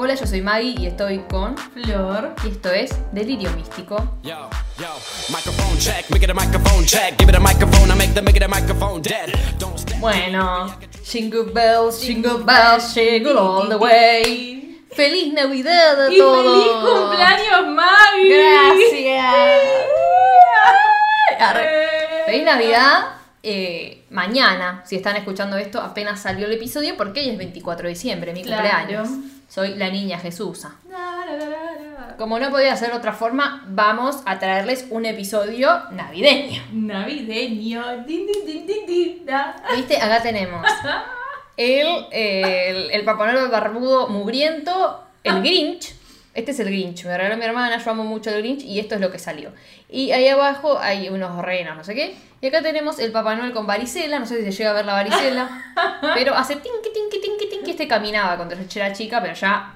Hola, yo soy Maggie y estoy con Flor. y esto es Delirio Místico. Yo, yo, check, check. Bueno, jingle bells, jingle bells, jingle all the way. ¡Feliz Navidad a Y todos! feliz cumpleaños, Maggie. Gracias. Feliz Navidad. Eh, mañana, si están escuchando esto, apenas salió el episodio porque hoy es 24 de diciembre, mi Claro. cumpleaños. Soy la niña Jesusa. Como no podía ser de otra forma, vamos a traerles un episodio navideño. Navideño. Din, din, din, din, din, da. ¿Viste? Acá tenemos el, el, el barbudo mugriento, el Grinch. Este es el Grinch, me regaló mi hermana, yo amo mucho el Grinch y esto es lo que salió. Y ahí abajo hay unos renos, no sé qué. Y acá tenemos el Papá Noel con varicela, no sé si se llega a ver la varicela, pero hace tinqui, tinqui, tinqui, tinqui. Este caminaba cuando yo era chica, pero ya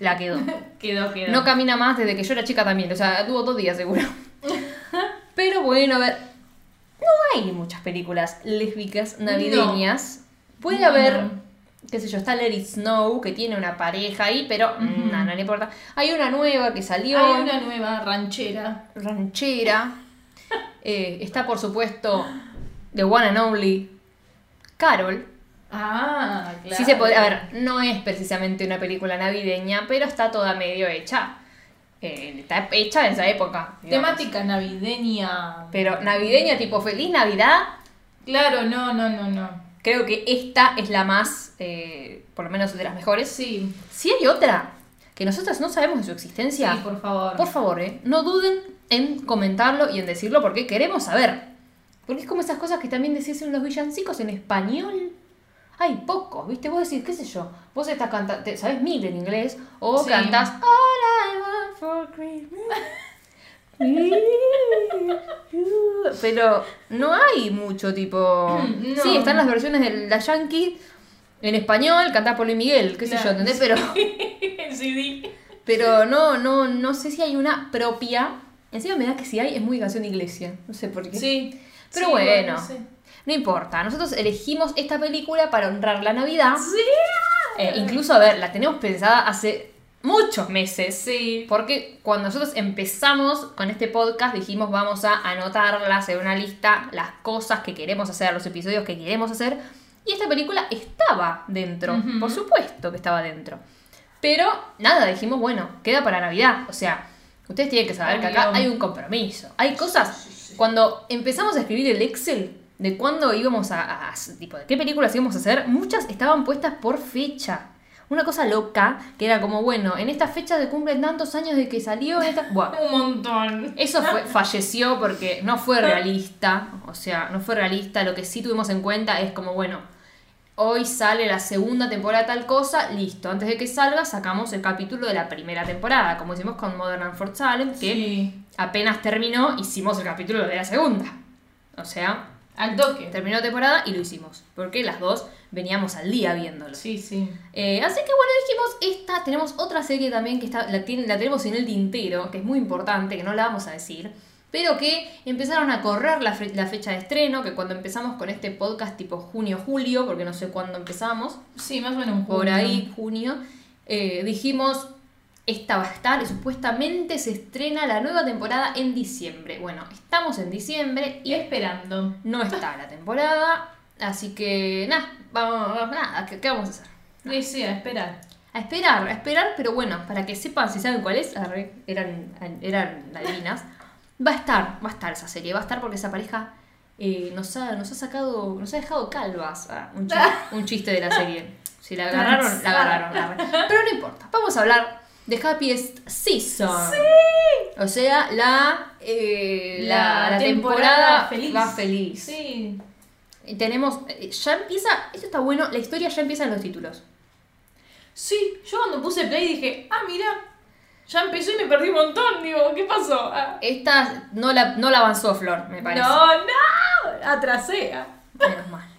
la quedó. Quedó, quedó. No camina más desde que yo era chica también, o sea, tuvo dos días seguro. Pero bueno, a ver, no hay muchas películas lésbicas navideñas. Puede No, haber, no. Qué sé yo, está Let It Snow, que tiene una pareja ahí, pero mm, no, no le importa. Hay una nueva que salió, Hay una nueva ranchera. ranchera. Eh, está, por supuesto, The One and Only, Carol. Ah, claro. Sí se puede, a ver, no es precisamente una película navideña, pero está toda medio hecha. eh, está hecha en esa época. digamos. Temática navideña. Pero navideña, tipo Feliz Navidad, Claro, no, no, no, no. Creo que esta es la más, eh, por lo menos de las mejores. Sí. Si hay otra que nosotras no sabemos de su existencia, Sí, por favor. por favor, eh, no duden en comentarlo y en decirlo porque queremos saber. Porque es como esas cosas que también decís en los villancicos en español. Hay pocos, ¿viste? Vos decís, qué sé yo, vos estás cantando, sabes mil en inglés, o Sí. cantás All I want for Christmas. Pero no hay mucho tipo. No. Sí, están las versiones de la Yankee en español, cantás por Luis Miguel, qué sé yo. ¿entendés? Pero. CD. Pero no, no, no sé si hay una propia. Encima me da que si hay es muy canción de iglesia. No sé por qué. Sí. Pero Sí, bueno. no sé. No importa. Nosotros elegimos esta película para honrar la Navidad. Sí. Eh, incluso, a ver, la tenemos pensada hace muchos meses. Sí. Porque cuando nosotros empezamos con este podcast dijimos vamos a anotarlas en una lista, las cosas que queremos hacer, los episodios que queremos hacer. Y esta película estaba dentro, por supuesto que estaba dentro. Pero nada, dijimos, bueno, queda para Navidad. O sea, ustedes tienen que saber que acá hay un compromiso. Hay cosas, cuando empezamos a escribir el Excel de cuándo íbamos a, a- a- tipo, de qué películas íbamos a hacer, muchas estaban puestas por fecha. Una cosa loca, que era como, bueno, en esta fecha se cumplen tantos años de que salió esta... Buah, Un montón. eso fue, falleció porque no fue realista. O sea, no fue realista. Lo que sí tuvimos en cuenta es como, bueno, hoy sale la segunda temporada de tal cosa, listo. Antes de que salga, sacamos el capítulo de la primera temporada, como hicimos con Modern and for Salem, que Sí. apenas terminó, hicimos el capítulo de la segunda. O sea, Al toque. terminó la temporada y lo hicimos. Porque las dos veníamos al día viéndolo. Sí, sí. Eh, así que bueno, dijimos, esta, tenemos otra serie también que está, la, tiene- la tenemos en el tintero, que es muy importante, que no la vamos a decir, pero que empezaron a correr la, fe- la fecha de estreno, que cuando empezamos con este podcast tipo junio-julio, porque no sé cuándo empezamos, Sí, más o menos un por junio. ahí, junio, eh, dijimos, esta va a estar y supuestamente se estrena la nueva temporada en diciembre. Bueno, estamos en diciembre y esperando. no está la temporada, así que nada, vamos, nada, ¿qué, qué vamos a hacer? Sí, sí, a esperar. A esperar, a esperar, pero bueno, para que sepan si saben cuál es, eran, eran adivinas, va a estar, va a estar esa serie, va a estar porque esa pareja eh, nos, ha, nos ha sacado, nos ha dejado calvas. Ah, un, chiste, un chiste de la serie. Si la agarraron, la agarraron. la agarraron. Pero no importa, vamos a hablar de Happiest Season. O sea, la, eh, la temporada temporada feliz. va feliz. Sí. Tenemos, eh, ya empieza, esto está bueno, la historia ya empieza en los títulos. Sí, yo cuando puse play dije, ah, mira, ya empezó y me perdí un montón. Digo, ¿qué pasó? Ah. Esta no la, no la avanzó Flor, me parece. No, no, atrasé. Menos mal.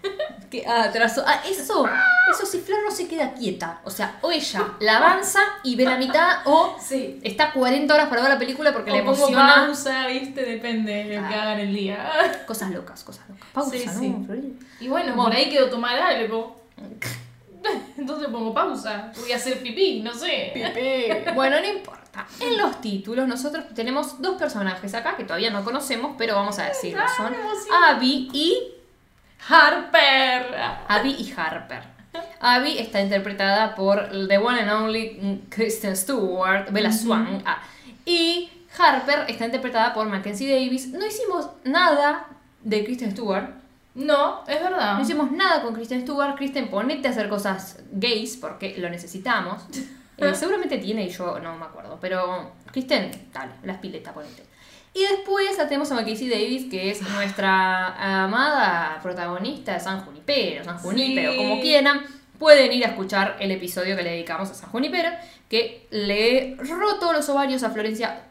Que atrasó. Ah, eso, eso si Flor no se queda quieta. O sea, o ella la avanza y ve la mitad, o Sí. está 40 horas para ver la película porque le O pongo emociona. pausa, viste, depende de lo que Ah. hagan el día. Cosas locas, cosas locas. Pausa, Sí, ¿no? sí. Y bueno, por ahí quedó tomar algo. Entonces pongo pausa. Voy a hacer pipí, no sé. Bueno, no importa. En los títulos nosotros tenemos dos personajes acá que todavía no conocemos, pero vamos a decirlo. Son. Abby y Harper. Abby y Harper. Abby está interpretada por the one and only Kristen Stewart, Bella Swan. ah, y Harper está interpretada por Mackenzie Davis. No hicimos nada de Kristen Stewart. No, es verdad. No hicimos nada con Kristen Stewart. Kristen, ponete a hacer cosas gays porque lo necesitamos. Eh, seguramente tiene y yo no me acuerdo. Pero Kristen, dale, las piletas, ponete. Y después la tenemos a Mackenzie Davis, que es nuestra amada protagonista de San Junipero, San Junipero, Sí. como quieran. Pueden ir a escuchar el episodio que le dedicamos a San Junipero, que le roto los ovarios a Florencia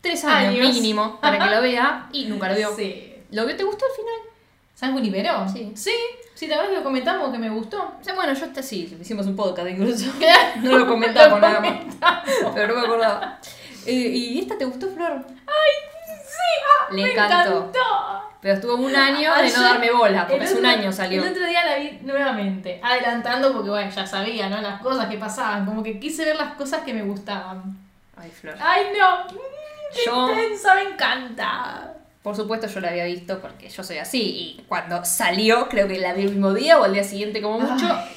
tres años, Años. mínimo para que lo vea y nunca lo vio. Sí. ¿Lo vio? ¿Te gustó al final? ¿San Junipero? Sí. Sí, sí, la verdad que lo comentamos que me gustó. O sea, bueno, yo sí, hicimos un podcast incluso. No lo comentamos nada más. Pero no me acordaba. Eh, ¿Y esta te gustó, Flor? Sí, ah, Le me encantó. Pero estuvo un año de no darme bola, porque el hace un año salió. El otro día la vi nuevamente, adelantando porque bueno, ya sabía, ¿no? Las cosas que pasaban, como que quise ver las cosas que me gustaban. Ay, Flor. ¡Ay, no! Mm, ¡Qué Yo- intensa! Me encanta. Por supuesto yo la había visto porque yo soy así. Y cuando salió, creo que la vi el mismo día o al día siguiente como mucho. Ay.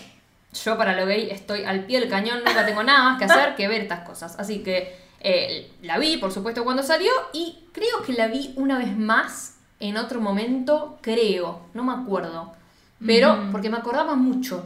Yo para lo gay estoy al pie del cañón, nunca tengo nada más que hacer que ver estas cosas. Así que eh, la vi, por supuesto, cuando salió y creo que la vi una vez más en otro momento, creo, no me acuerdo. Pero porque me acordaba mucho.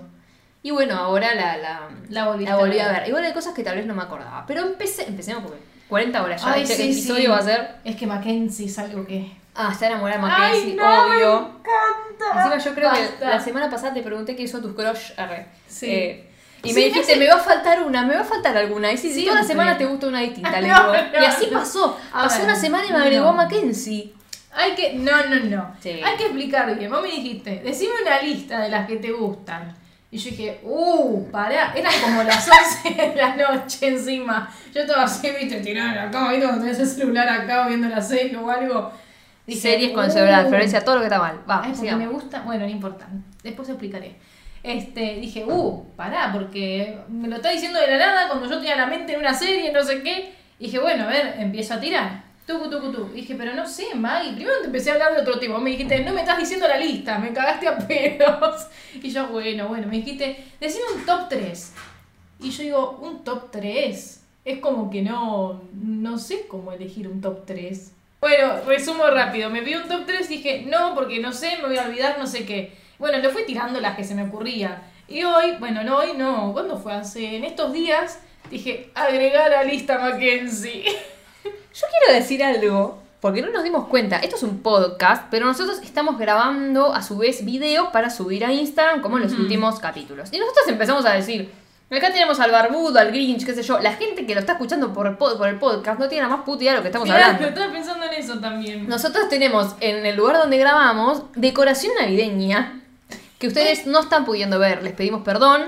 Y bueno, ahora la, la, La volví a ver. Igual hay cosas que tal vez no me acordaba. Pero empecé, empecemos porque 40 horas ya. Ay, este sí, episodio sí. va a ser... Es que Mackenzie es algo que. Ah, está enamorada de ¡Ay, Mackenzie, no! obvio. Me encanta. Encima yo creo que la semana pasada te pregunté qué hizo tus crush. arre. Sí. Eh, y Sí, me dijiste, me va a faltar una, me va a faltar alguna. Y sí, Siempre. toda la semana te gusta una distinta, le No, digo. no, y así pasó. A Pasó ver, una semana y me agregó no. Mackenzie. Hay que. No, no, no. Sí. Hay que explicar bien. Vos me dijiste, decime una lista de las que te gustan. Y yo dije, uh, pará. Eran como las 11 de la noche encima. Yo estaba así, viste, tirada en la cama, viste, cuando tenés el celular acá viendo la serie o algo. Dije, Series con uh. celular, Florencia, todo lo que está mal. Va, Ay, me gusta. Bueno, no importa. Después explicaré. Este, dije, uh, pará, porque me lo está diciendo de la nada cuando yo tenía la mente en una serie, no sé qué. Y dije, bueno, a ver, empiezo a tirar. Tucu, tucu, tu. Dije, pero no sé, Maggie. Primero te empecé a hablar de otro tema. Me dijiste, no me estás diciendo la lista, me cagaste a pedos. Y yo, bueno, bueno, me dijiste, decime un top 3. Y yo digo, un top 3. Es como que no, no sé cómo elegir un top 3. Bueno, resumo rápido. Me vi un top 3 y dije, no, porque no sé, me voy a olvidar, no sé qué. Bueno, le fui tirando las que se me ocurría. Y hoy, bueno, no hoy, no. ¿Cuándo fue? Hace, en estos días, dije, agregar a la lista Mackenzie. Yo quiero decir algo, porque no nos dimos cuenta. Esto es un podcast, pero nosotros estamos grabando a su vez videos para subir a Instagram, como en los últimos capítulos. Y nosotros empezamos a decir. Acá tenemos al barbudo, al Grinch, qué sé yo. La gente que lo está escuchando por por el podcast no tiene la más puta idea de lo que estamos Mirá, hablando. pero estaba pensando en eso también. Nosotros tenemos en el lugar donde grabamos decoración navideña que ustedes no están pudiendo ver. Les pedimos perdón.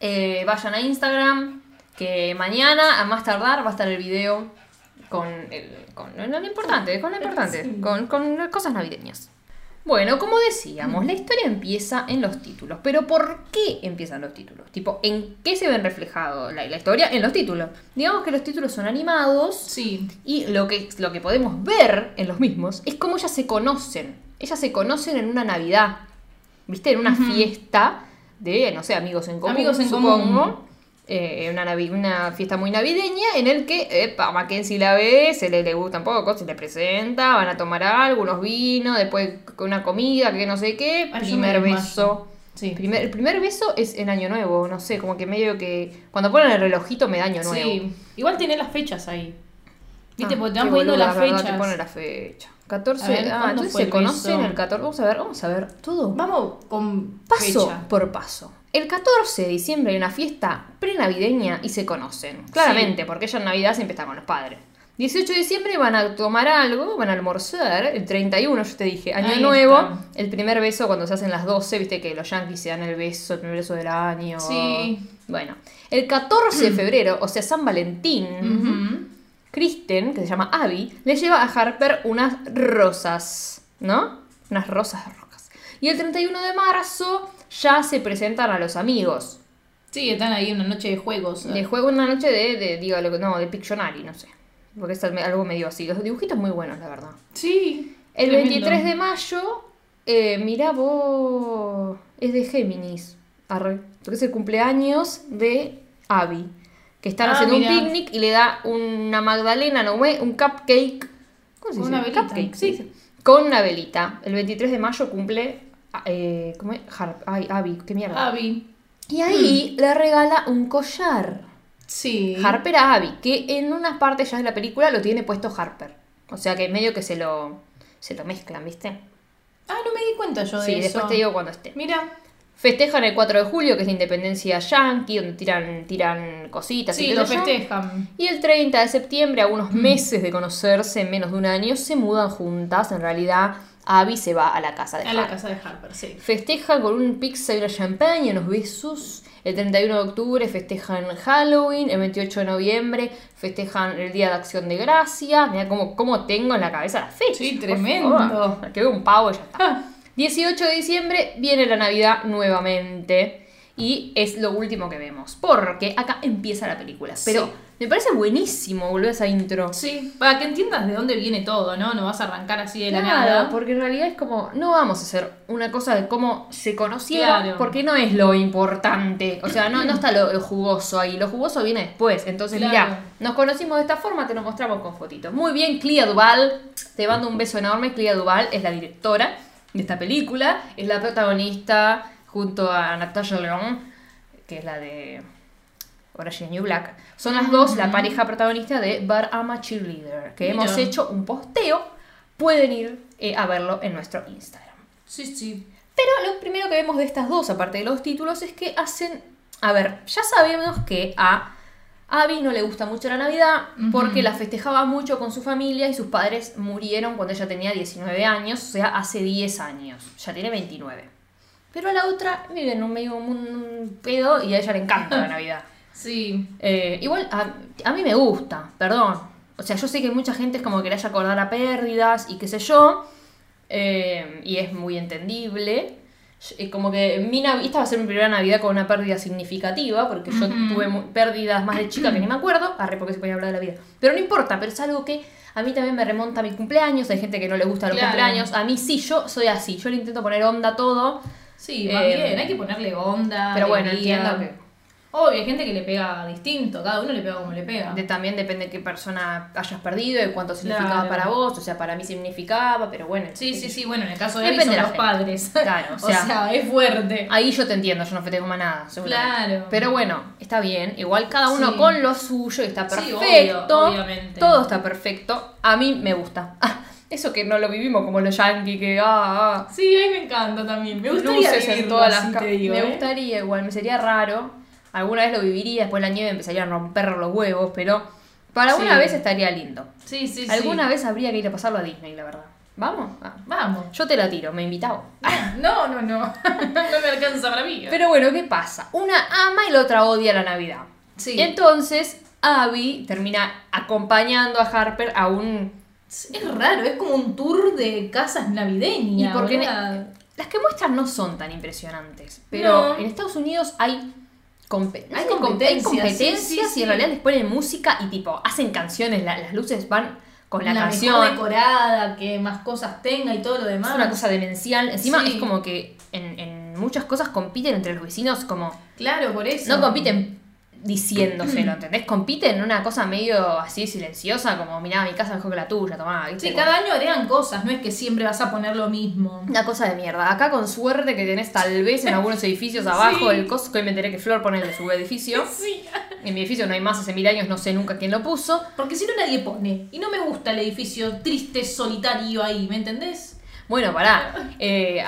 Eh, vayan a Instagram que mañana a más tardar va a estar el video con, el, con lo importante, con lo importante, Sí. con, con cosas navideñas. Bueno, como decíamos, la historia empieza en los títulos. Pero ¿por qué empiezan los títulos? Tipo, ¿en qué se ven reflejados la, la historia? En los títulos. Digamos que los títulos son animados. Sí. Y lo que, lo que podemos ver en los mismos es cómo ellas se conocen. Ellas se conocen en una Navidad. ¿Viste? En una fiesta de, no sé, amigos en común. Amigos en supongo. común. Eh, una, una fiesta muy navideña en el que epa, Mackenzie la ve, se le, le gusta un poco, se le presenta, van a tomar algo, unos vinos, después con una comida, que no sé qué, Ay, yo primer beso. Sí. Primer, el primer beso es en Año Nuevo, no sé, como que medio que. Cuando ponen el relojito me da Año Nuevo. Sí. Igual tiene las fechas ahí. Viste, Ah, porque te van poniendo boluda, las fechas. Te ponen la fecha. 14. A ver, ah, ¿cuándo entonces se conocen el 14. Vamos a ver, vamos a ver todo. Vamos con Paso fecha. por paso. El 14 de diciembre hay una fiesta prenavideña y se conocen. Claramente, porque ella en Navidad siempre está con los padres. 18 de diciembre van a tomar algo, van a almorzar. El 31, yo te dije, Año Ahí Nuevo. está. El primer beso cuando se hacen las 12, viste que los yankees se dan el beso, el primer beso del año. Sí. Bueno, el 14 de febrero, o sea, San Valentín. Ujú. Kristen, que se llama Abby, le lleva a Harper unas rosas, ¿no? Unas rosas rojas. Y el 31 de marzo ya se presentan a los amigos. Sí, están ahí una noche de juegos. De juego una noche de, de digo, lo que- no, de Pictionary, no sé. Porque es algo medio así. Los dibujitos muy buenos, la verdad. Sí. El tremendo. 23 de mayo, eh, mirá vos, es de Géminis, arre, porque es el cumpleaños de Abby, que están Ah, haciendo mirá. un picnic y le da una magdalena, no, un cupcake, ¿cómo se dice? Una velita, Cupcake, sí. sí. Con una velita. El 23 de mayo cumple, eh, ¿cómo es? Harp, ay, Abby, qué mierda. Abby. Y ahí le regala un collar. Sí. Harper a Abby, que en unas partes ya de la película lo tiene puesto Harper. O sea que medio que se lo, se lo mezclan, ¿viste? Ah, no me di cuenta yo de Sí, eso. después te digo cuando esté. Mira. Festejan el 4 de julio, que es la independencia yankee, donde tiran, tiran cositas y qué lo festejan. Y el 30 de septiembre, a unos Mm. meses de conocerse, en menos de un año, se mudan juntas. En realidad, Abby se va a la casa de A la Harper. casa de Harper, sí. Festejan con un pizza y una champaña, unos besos. El 31 de octubre festejan Halloween. El 28 de noviembre festejan el Día de Acción de Gracias. Mira cómo, cómo tengo en la cabeza la fecha. Sí, tremendo. Que veo un pavo y ya está. Ah. 18 de diciembre viene la Navidad nuevamente. Y es lo último que vemos. Porque acá empieza la película. Pero Sí. me parece buenísimo volver a esa intro. Sí, para que entiendas de dónde viene todo, ¿no? No vas a arrancar así de la nada. porque en realidad es como, no vamos a hacer una cosa de cómo se conocieron, Claro. porque no es lo importante. O sea, no, no está lo, lo jugoso ahí, lo jugoso viene después. Entonces, Claro. mira, nos conocimos de esta forma, te lo mostramos con fotitos. Muy bien, Clea Duval, te mando un beso enorme. Clea Duval es la directora de esta película, es la protagonista junto a Natasha León, que es la de Orange New Black. Son las dos la pareja protagonista de But I'm a Cheerleader, que Mira. hemos hecho un posteo. Pueden ir eh, a verlo en nuestro Instagram. Sí, sí. Pero lo primero que vemos de estas dos, aparte de los títulos, es que hacen... A ver, ya sabemos que a Abby no le gusta mucho la Navidad porque la festejaba mucho con su familia y sus padres murieron cuando ella tenía 19 años, o sea, hace 10 años. Ya tiene 29. Pero a la otra vive en un medio un pedo y a ella le encanta la Navidad. Sí. Eh, igual a, a mí me gusta, perdón. O sea, yo sé que mucha gente es como que le haya acordar a pérdidas y qué sé yo. eh, y es muy entendible. Como que mi Nav- esta va a ser mi primera Navidad con una pérdida significativa, porque yo tuve pérdidas más de chica que ni me acuerdo. Arre, porque se podía hablar de la vida. Pero no importa, pero es algo que a mí también me remonta a mi cumpleaños. Hay gente que no le gusta los Claro. cumpleaños. A mí sí, yo soy así. Yo le intento poner onda a todo. Sí, va Eh, bien, hay que ponerle onda. Pero bueno, alegría. entiendo que Obvio, hay gente que le pega distinto, cada uno le pega como le pega. De- también depende de qué persona hayas perdido y cuánto significaba Claro. para vos. O sea, para mí significaba, pero bueno. Sí, sí, sé sí, bueno, en el caso de Depende de los gente. padres. Claro, o sea- es fuerte. Ahí yo te entiendo, yo no festejo más nada. Claro. Pero bueno, está bien. Igual cada uno Sí. con lo suyo está Sí, perfecto. obvio, obviamente. Todo está perfecto. A mí me gusta. Eso que no lo vivimos como los yankees, que ah, ah. Sí, a mí me encanta también. Me gustaría luces en vivirlo todas las te digo, Me ¿eh? gustaría igual, me sería raro. Alguna vez lo viviría, después la nieve empezaría a romper los huevos, pero para Sí. una vez estaría lindo. Sí, sí, sí. Alguna vez habría que ir a pasarlo a Disney, la verdad. ¿Vamos? Ah. Vamos. Yo te la tiro, me he invitado. No, no, no. no me alcanza para mí. Pero bueno, ¿qué pasa? Una ama y la otra odia la Navidad. Sí. Entonces, Abby termina acompañando a Harper a un... Es raro, es como un tour de casas navideñas. Y porque ¿verdad? Las que muestran no son tan impresionantes, pero No. en Estados Unidos hay... compe- Hay competencias, competencias sí, sí, y en realidad les ponen música y tipo, hacen canciones, la- las luces van con la, la canción. mejor decorada, que más cosas tenga y todo lo demás. Es una cosa demencial. Encima Sí. es como que en, en muchas cosas compiten entre los vecinos como... Claro, por eso. No compiten diciéndoselo, ¿entendés? Compiten en una cosa medio así silenciosa, como mirá, mi casa mejor que la tuya, tomá, ¿viste? Sí, cada año agregan cosas, no es que siempre vas a poner lo mismo. Una cosa de mierda. Acá con suerte que tenés tal vez en algunos edificios abajo Sí. el coso, que hoy me enteré que Flor pone el de su edificio. Sí. En mi edificio no hay más hace mil años, no sé nunca quién lo puso. Porque si no nadie pone. Y no me gusta el edificio triste, solitario ahí, ¿me entendés? Bueno, pará. Eh,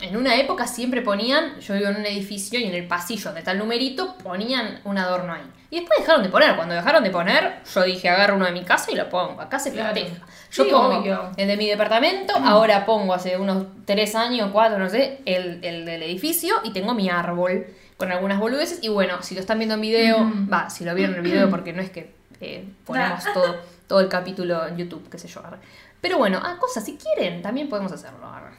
en una época siempre ponían, yo vivo en un edificio y en el pasillo donde está el numerito, ponían un adorno ahí. Y después dejaron de poner. Cuando dejaron de poner, yo dije, agarro uno de mi casa y lo pongo. Acá se Claro. festeja. Yo Sí, pongo obvio. el de mi departamento, ahora pongo hace unos tres años, cuatro, no sé, el, el del edificio y tengo mi árbol con algunas boludeces. Y bueno, si lo están viendo en video, Mm. va, si lo vieron en el video, porque no es que eh, ponemos todo, todo el capítulo en YouTube, qué sé yo. Pero bueno, ah, cosas, si quieren, también podemos hacerlo. arre.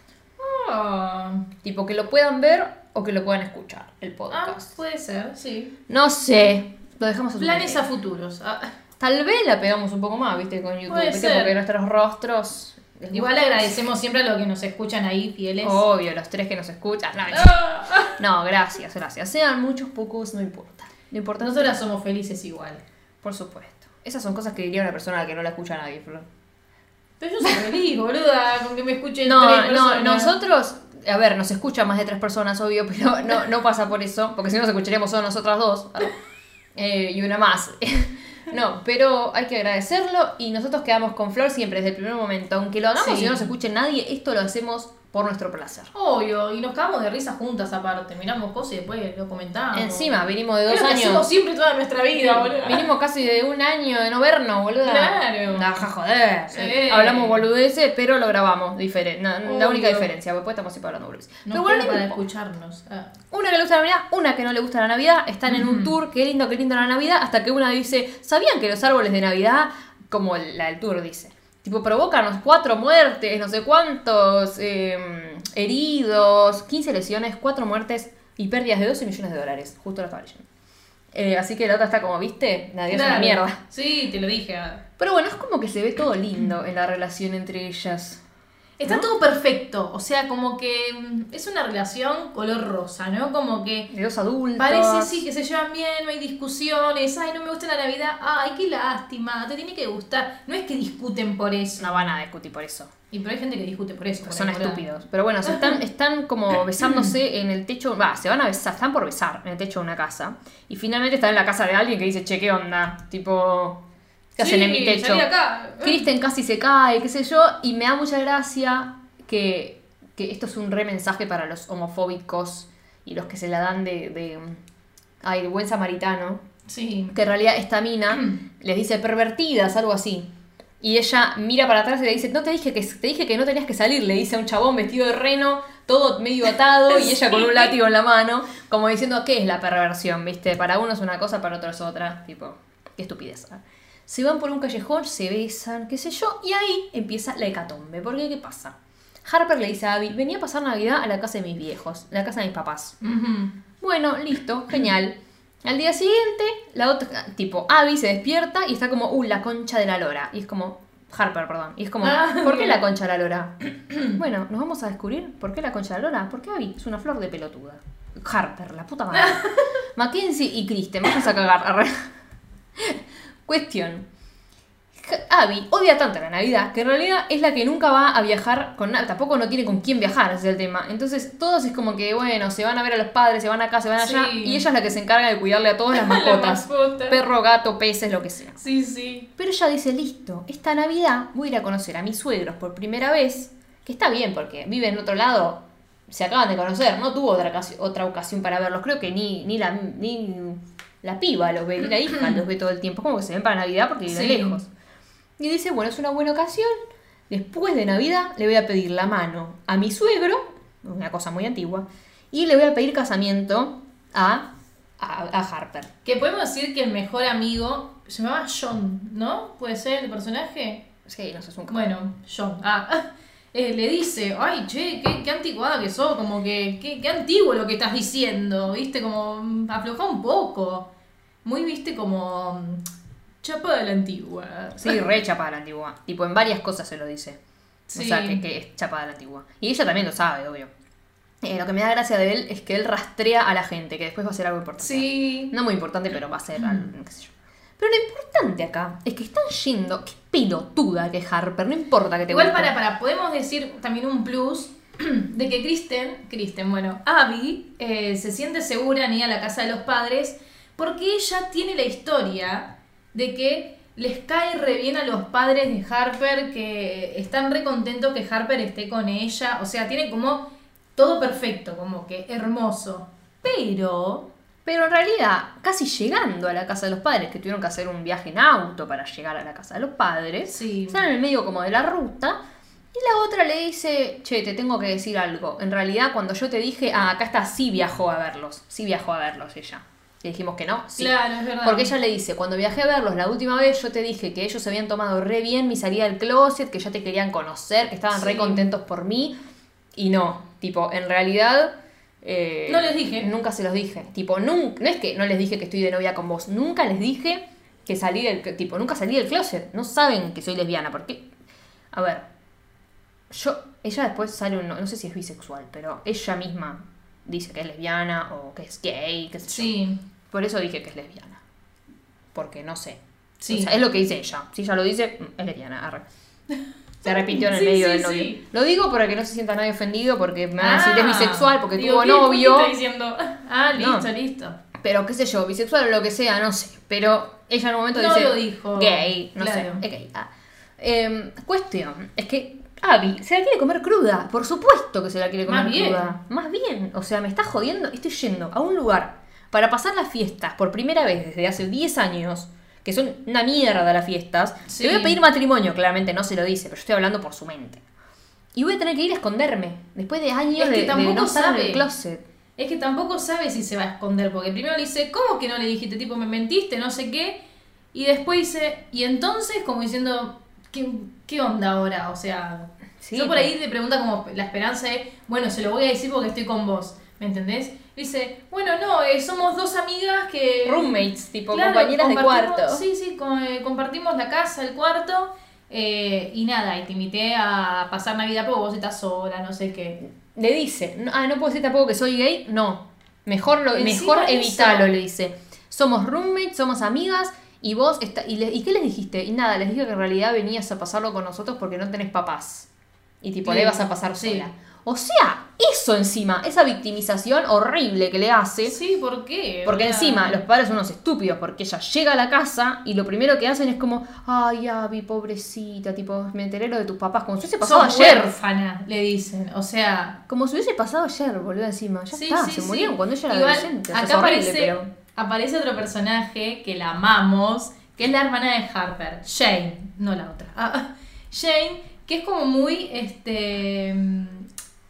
Ah, Tipo, que lo puedan ver o que lo puedan escuchar, el Ah, podcast. puede ser, sí. No sé, lo dejamos a Planes a futuros. Ah, Tal vez la pegamos un poco más, viste, con YouTube, Puede viste, ser. porque nuestros rostros... Igual agradecemos siempre a los que nos escuchan ahí, fieles. Obvio, los tres que nos escuchan. No, Ah, no, gracias, gracias. Sean muchos, pocos, no importa. Lo importante Nosotras somos felices igual. Por supuesto. Esas son cosas que diría una persona que no la escucha a nadie, Flor. Pero yo soy feliz, boluda, con que me escuchen No, tres no, personas. nosotros, a ver, nos escuchan más de tres personas, obvio, pero no, no pasa por eso, porque si no nos escucharíamos solo nosotras dos eh, y una más. No, pero hay que agradecerlo y nosotros quedamos con Flor siempre desde el primer momento. Aunque lo hagamos Sí. y no nos escuche nadie, esto lo hacemos por nuestro placer. Obvio, y nos cagamos de risa juntas aparte. Miramos cosas y después lo comentamos. Encima, venimos de dos que años. hacemos siempre toda nuestra vida, boludo. Vinimos casi de un año de no vernos, boluda. Claro. Nah, joder. Sí. Hablamos boludeces, pero lo grabamos diferente. la única diferencia, después estamos siempre hablando boludeces. No pero bueno, para escucharnos. Ah. Una que le gusta la Navidad, una que no le gusta la Navidad, están en un tour, qué lindo, qué lindo la Navidad, hasta que una dice, ¿sabían que los árboles de Navidad, como la del tour dice, tipo provocan cuatro muertes, no sé cuántos eh, heridos, 15 lesiones, cuatro muertes y pérdidas de 12 millones de dólares? Justo lo estaba leyendo. Eh, así que la otra está como, ¿viste? Navidad es una Claro. mierda. Sí, te lo dije. Pero bueno, es como que se ve todo lindo en la relación entre ellas. Está ¿No? todo perfecto. O sea, como que mm, es una relación color rosa, ¿no? Como que De dos adultos. parece sí que se llevan bien, no hay discusiones. Ay, no me gusta la Navidad. Ay, qué lástima. Te tiene que gustar. No es que discuten por eso. No van a discutir por eso. Y pero hay gente que discute por eso. por Son ahí, estúpidos. Pero bueno, se están, están como besándose en el techo. Va, se van a besar, están por besar en el techo de una casa. Y finalmente están en la casa de alguien que dice, che, ¿qué onda? Tipo, ¿qué hacen Sí, en mi techo? Kristen casi se cae, qué sé yo. Y me da mucha gracia que, que esto es un re mensaje para los homofóbicos y los que se la dan de. de ay, de buen samaritano. Sí. Que en realidad esta mina les dice pervertidas, algo así. Y ella mira para atrás y le dice, no te dije que te dije que no tenías que salir, le dice a un chabón vestido de reno, todo medio atado, y ella con un látigo en la mano, como diciendo, ¿qué es la perversión? ¿Viste? Para uno es una cosa, para otro es otra. Tipo, qué estupidez. ¿eh? Se van por un callejón, se besan, qué sé yo, y ahí empieza la hecatombe. Porque, ¿qué pasa? Harper le dice a Abby, venía a pasar Navidad a la casa de mis viejos, a la casa de mis papás. Bueno, listo, genial. Al día siguiente, la otra, tipo, Abby se despierta y está como, uh, la concha de la lora. Y es como, Harper, perdón. Y es como, Ah, ¿por qué la concha de la lora? bueno, nos vamos a descubrir por qué la concha de la lora. Porque Abby es una flor de pelotuda. Harper, la puta madre. Mackenzie y Kristen, vamos a cagar. Cuestión. Abby odia tanto la Navidad que en realidad es la que nunca va a viajar con nada, tampoco no tiene con quién viajar, ese es el tema. Entonces todos es como que, bueno, se van a ver a los padres, se van acá, se van allá, Sí. y ella es la que se encarga de cuidarle a todas las mascotas. mascota. Perro, gato, peces, lo que sea. Sí, sí. Pero ella dice, listo, esta Navidad voy a ir a conocer a mis suegros por primera vez, que está bien porque vive en otro lado, se acaban de conocer, no tuvo otra, otra ocasión para verlos, creo que ni, ni, la, ni la piba los ve, ni la hija los ve todo el tiempo, como que se ven para Navidad porque viven Sí. lejos. Y dice, bueno, es una buena ocasión, después de Navidad le voy a pedir la mano a mi suegro, una cosa muy antigua, y le voy a pedir casamiento a, a, a Harper. Que podemos decir que el mejor amigo se llamaba John, ¿no? ¿Puede ser el personaje? Sí, no sé, es un Bueno, John. Ah, eh, le dice, ay, che, qué, qué anticuada que sos, como que, qué, qué antiguo lo que estás diciendo, viste, como mm, afloja un poco. Muy, viste, como mm, chapa de la antigua. Sí, re chapada la antigua. Tipo, en varias cosas se lo dice. O Sí. sea, que, que es chapada la antigua. Y ella también lo sabe, obvio. Eh, lo que me da gracia de él es que él rastrea a la gente, que después va a ser algo importante. Sí. No muy importante, pero va a ser algo, qué sé yo. Pero lo importante acá es que están yendo. Qué pelotuda que Harper, no importa que te Igual guste. para, para, podemos decir también un plus de que Kristen, Kristen, bueno, Abby eh, se siente segura en ir a la casa de los padres porque ella tiene la historia de que les cae re bien a los padres de Harper, que están re contentos que Harper esté con ella, o sea, tiene como todo perfecto, como que hermoso. Pero, Pero en realidad, casi llegando a la casa de los padres, que tuvieron que hacer un viaje en auto para llegar a la casa de los padres, Sí. están en el medio como de la ruta, y la otra le dice, che, te tengo que decir algo. En realidad, cuando yo te dije, ah, acá está, sí viajó a verlos, sí viajó a verlos ella. Le dijimos que no, sí. claro, es verdad. Porque ella le dice, cuando viajé a verlos la última vez, yo te dije que ellos se habían tomado re bien mi salida del closet, que ya te querían conocer, que estaban re contentos por mí. Y no, tipo, en realidad Eh, No les dije. Nunca se los dije. Tipo, nunca, no es que no les dije que estoy de novia con vos. Nunca les dije que salí del... Tipo, nunca salí del closet. No saben que soy lesbiana. Porque, a ver, yo... Ella después sale un... No sé si es bisexual, pero ella misma dice que es lesbiana o que es gay, yo. Sí. Por eso dije que es lesbiana. Porque no sé. Sí. O sea, es lo que dice ella. Si ella lo dice, es lesbiana. arre. Se repitió en el Sí, medio sí, del novio. sí. Lo digo para que no se sienta nadie ofendido porque me van a decir Ah, es bisexual porque digo, tuvo ¿qué novio. diciendo? Ah, listo, No. listo. Pero qué sé yo, bisexual o lo que sea, no sé. Pero ella en un momento No dice lo dijo. gay, no Claro. sé, gay. Ah. Em, cuestión, es que Abby se la quiere comer cruda. Por supuesto que se la quiere comer Más bien. cruda. Más bien. O sea, me está jodiendo. Estoy yendo a un lugar para pasar las fiestas por primera vez desde hace 10 años. Que son una mierda las fiestas. Sí. Le voy a pedir matrimonio, claramente no se lo dice, pero yo estoy hablando por su mente. Y voy a tener que ir a esconderme. Después de años Es que de, de tampoco no sabe. closet. Es que tampoco sabe si se va a esconder, porque primero le dice, ¿cómo que no le dijiste? Tipo, me mentiste, no sé qué. Y después dice, y entonces, como diciendo, ¿qué, qué onda ahora? O sea, Sí, yo por ahí te pregunta como la esperanza de, bueno, se lo voy a decir porque estoy con vos, ¿me entendés? Dice, bueno, no, eh, somos dos amigas que... Roommates, tipo Claro, compañeras de cuarto. Sí, sí, eh, compartimos la casa, el cuarto. eh, y nada, y te invité a pasar Navidad porque vos estás sola, no sé qué. Le dice, no- ah, no puedo decir tampoco que soy gay. No. Mejor, lo, mejor eso. evitalo, le dice. Somos roommates, somos amigas. Y vos, está, y, le- ¿y qué les dijiste? Y nada, les dije que en realidad venías a pasarlo con nosotros porque no tenés papás. Y tipo, Sí, le vas a pasar sí. O sea, eso encima, esa victimización horrible que le hace. Sí, ¿por qué? Porque encima los padres son unos estúpidos, porque ella llega a la casa y lo primero que hacen es como, ay, Abby, pobrecita, tipo, me enteré lo de tus papás, como si hubiese pasado Sos ayer. huérfana, le dicen. O sea, Como si hubiese pasado ayer, boludo, encima. Ya sí, está, sí, se sí. murieron cuando ella era Igual, adolescente. O sea, acá horrible, aparece, pero... aparece otro personaje que la amamos, que es la hermana de Harper, Jane, no la otra. Ah, Jane, que es como muy, este,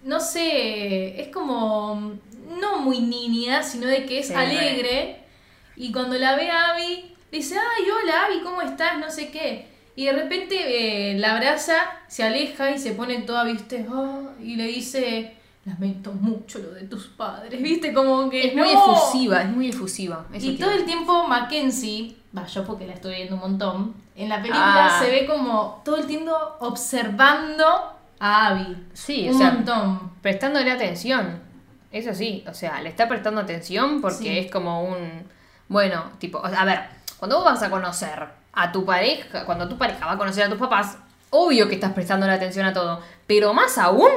no sé, es como, no muy niña, sino de que es Sí, alegre. Y cuando la ve a Abby, dice, ay, hola Abby, ¿cómo estás? No sé qué. Y de repente eh, la abraza, se aleja y se pone toda, viste, "Ah", y le dice, lamento mucho lo de tus padres, viste, como que... Es muy "No". efusiva, es muy efusiva. eso Y todo el tiempo Mackenzie, va, yo porque la estoy viendo un montón, en la película Ah. se ve como todo el tiempo observando a Abby. Sí, o un sea, montón. prestándole atención. Eso sí, o sea, le está prestando atención porque Sí. es como un... Bueno, tipo, o sea, a ver, cuando vos vas a conocer a tu pareja, cuando tu pareja va a conocer a tus papás, obvio que estás prestando la atención a todo, pero más aún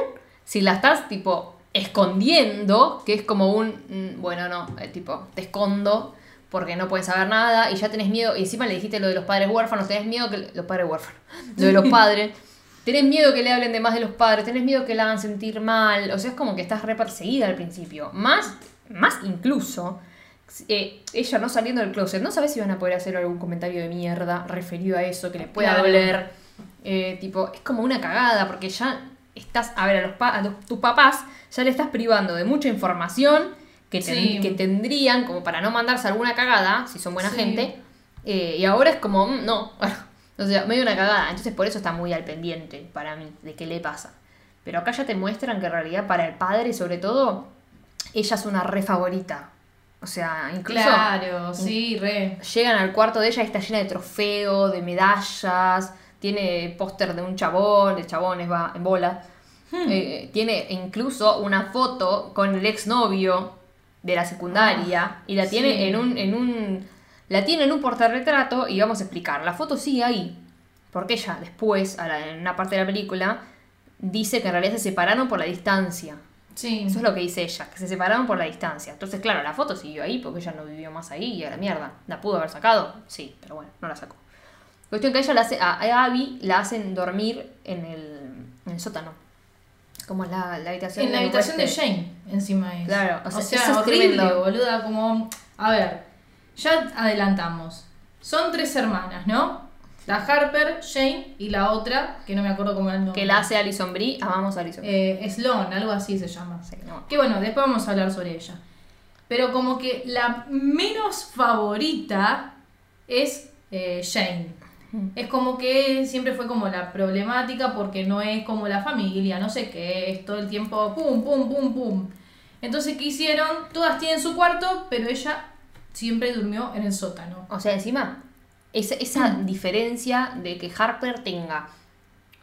si la estás tipo escondiendo, que es como un, mm, bueno, no, eh, tipo, te escondo porque no puedes saber nada y ya tenés miedo, y encima le dijiste lo de los padres huérfanos, tenés miedo que los padres huérfanos, lo de los padres, tenés miedo que le hablen de más de los padres, tenés miedo que la hagan sentir mal, o sea, es como que estás re perseguida al principio, más, más incluso, eh, ella no saliendo del closet, no sabes si van a poder hacer algún comentario de mierda referido a eso, que les pueda Claro. doler, eh, tipo, es como una cagada, porque ya estás, a ver, a, los pa- a los- tus papás ya le estás privando de mucha información que, ten- Sí. que tendrían como para no mandarse alguna cagada, si son buena Sí. gente, eh, y ahora es como, mm, no, o sea, medio una cagada, entonces por eso está muy al pendiente para mí de qué le pasa. Pero acá ya te muestran que en realidad para el padre, sobre todo, ella es una re favorita. O sea, incluso Claro, sí, re. llegan al cuarto de ella y está llena de trofeos, de medallas, tiene póster de un chabón, de chabones va en bola. Eh, tiene incluso una foto con el exnovio de la secundaria y la tiene sí. en un en un la tiene en un portarretrato y vamos a explicar. La foto sigue ahí. Porque ella después, a la- en una parte de la película, dice que en realidad se separaron por la distancia. Sí. Eso es lo que dice ella, que se separaron por la distancia. Entonces, claro, la foto siguió ahí porque ella no vivió más ahí y a la mierda. ¿La pudo haber sacado? Sí, pero bueno, no la sacó. Cuestión que ella la hace, a Abby la hacen dormir en el, en el sótano. Como en la, la habitación En la habitación de. Jane, encima es. Claro, o o sea, sea, eso es horrible, tremendo. boluda, como... A ver, ya adelantamos. Son tres hermanas, ¿no? La Harper, Jane y la otra, que no me acuerdo cómo era el nombre. Que la hace Alison Brie, amamos a Alison Brie. Eh, Sloan, algo así se llama. Sí, no. Que bueno, después vamos a hablar sobre ella. Pero como que la menos favorita es eh, Jane. Es como que siempre fue como la problemática porque no es como la familia, no sé qué, es todo el tiempo pum, pum, pum, pum. Entonces, ¿qué hicieron? Todas tienen su cuarto, pero ella siempre durmió en el sótano. O sea, encima, esa, esa diferencia de que Harper tenga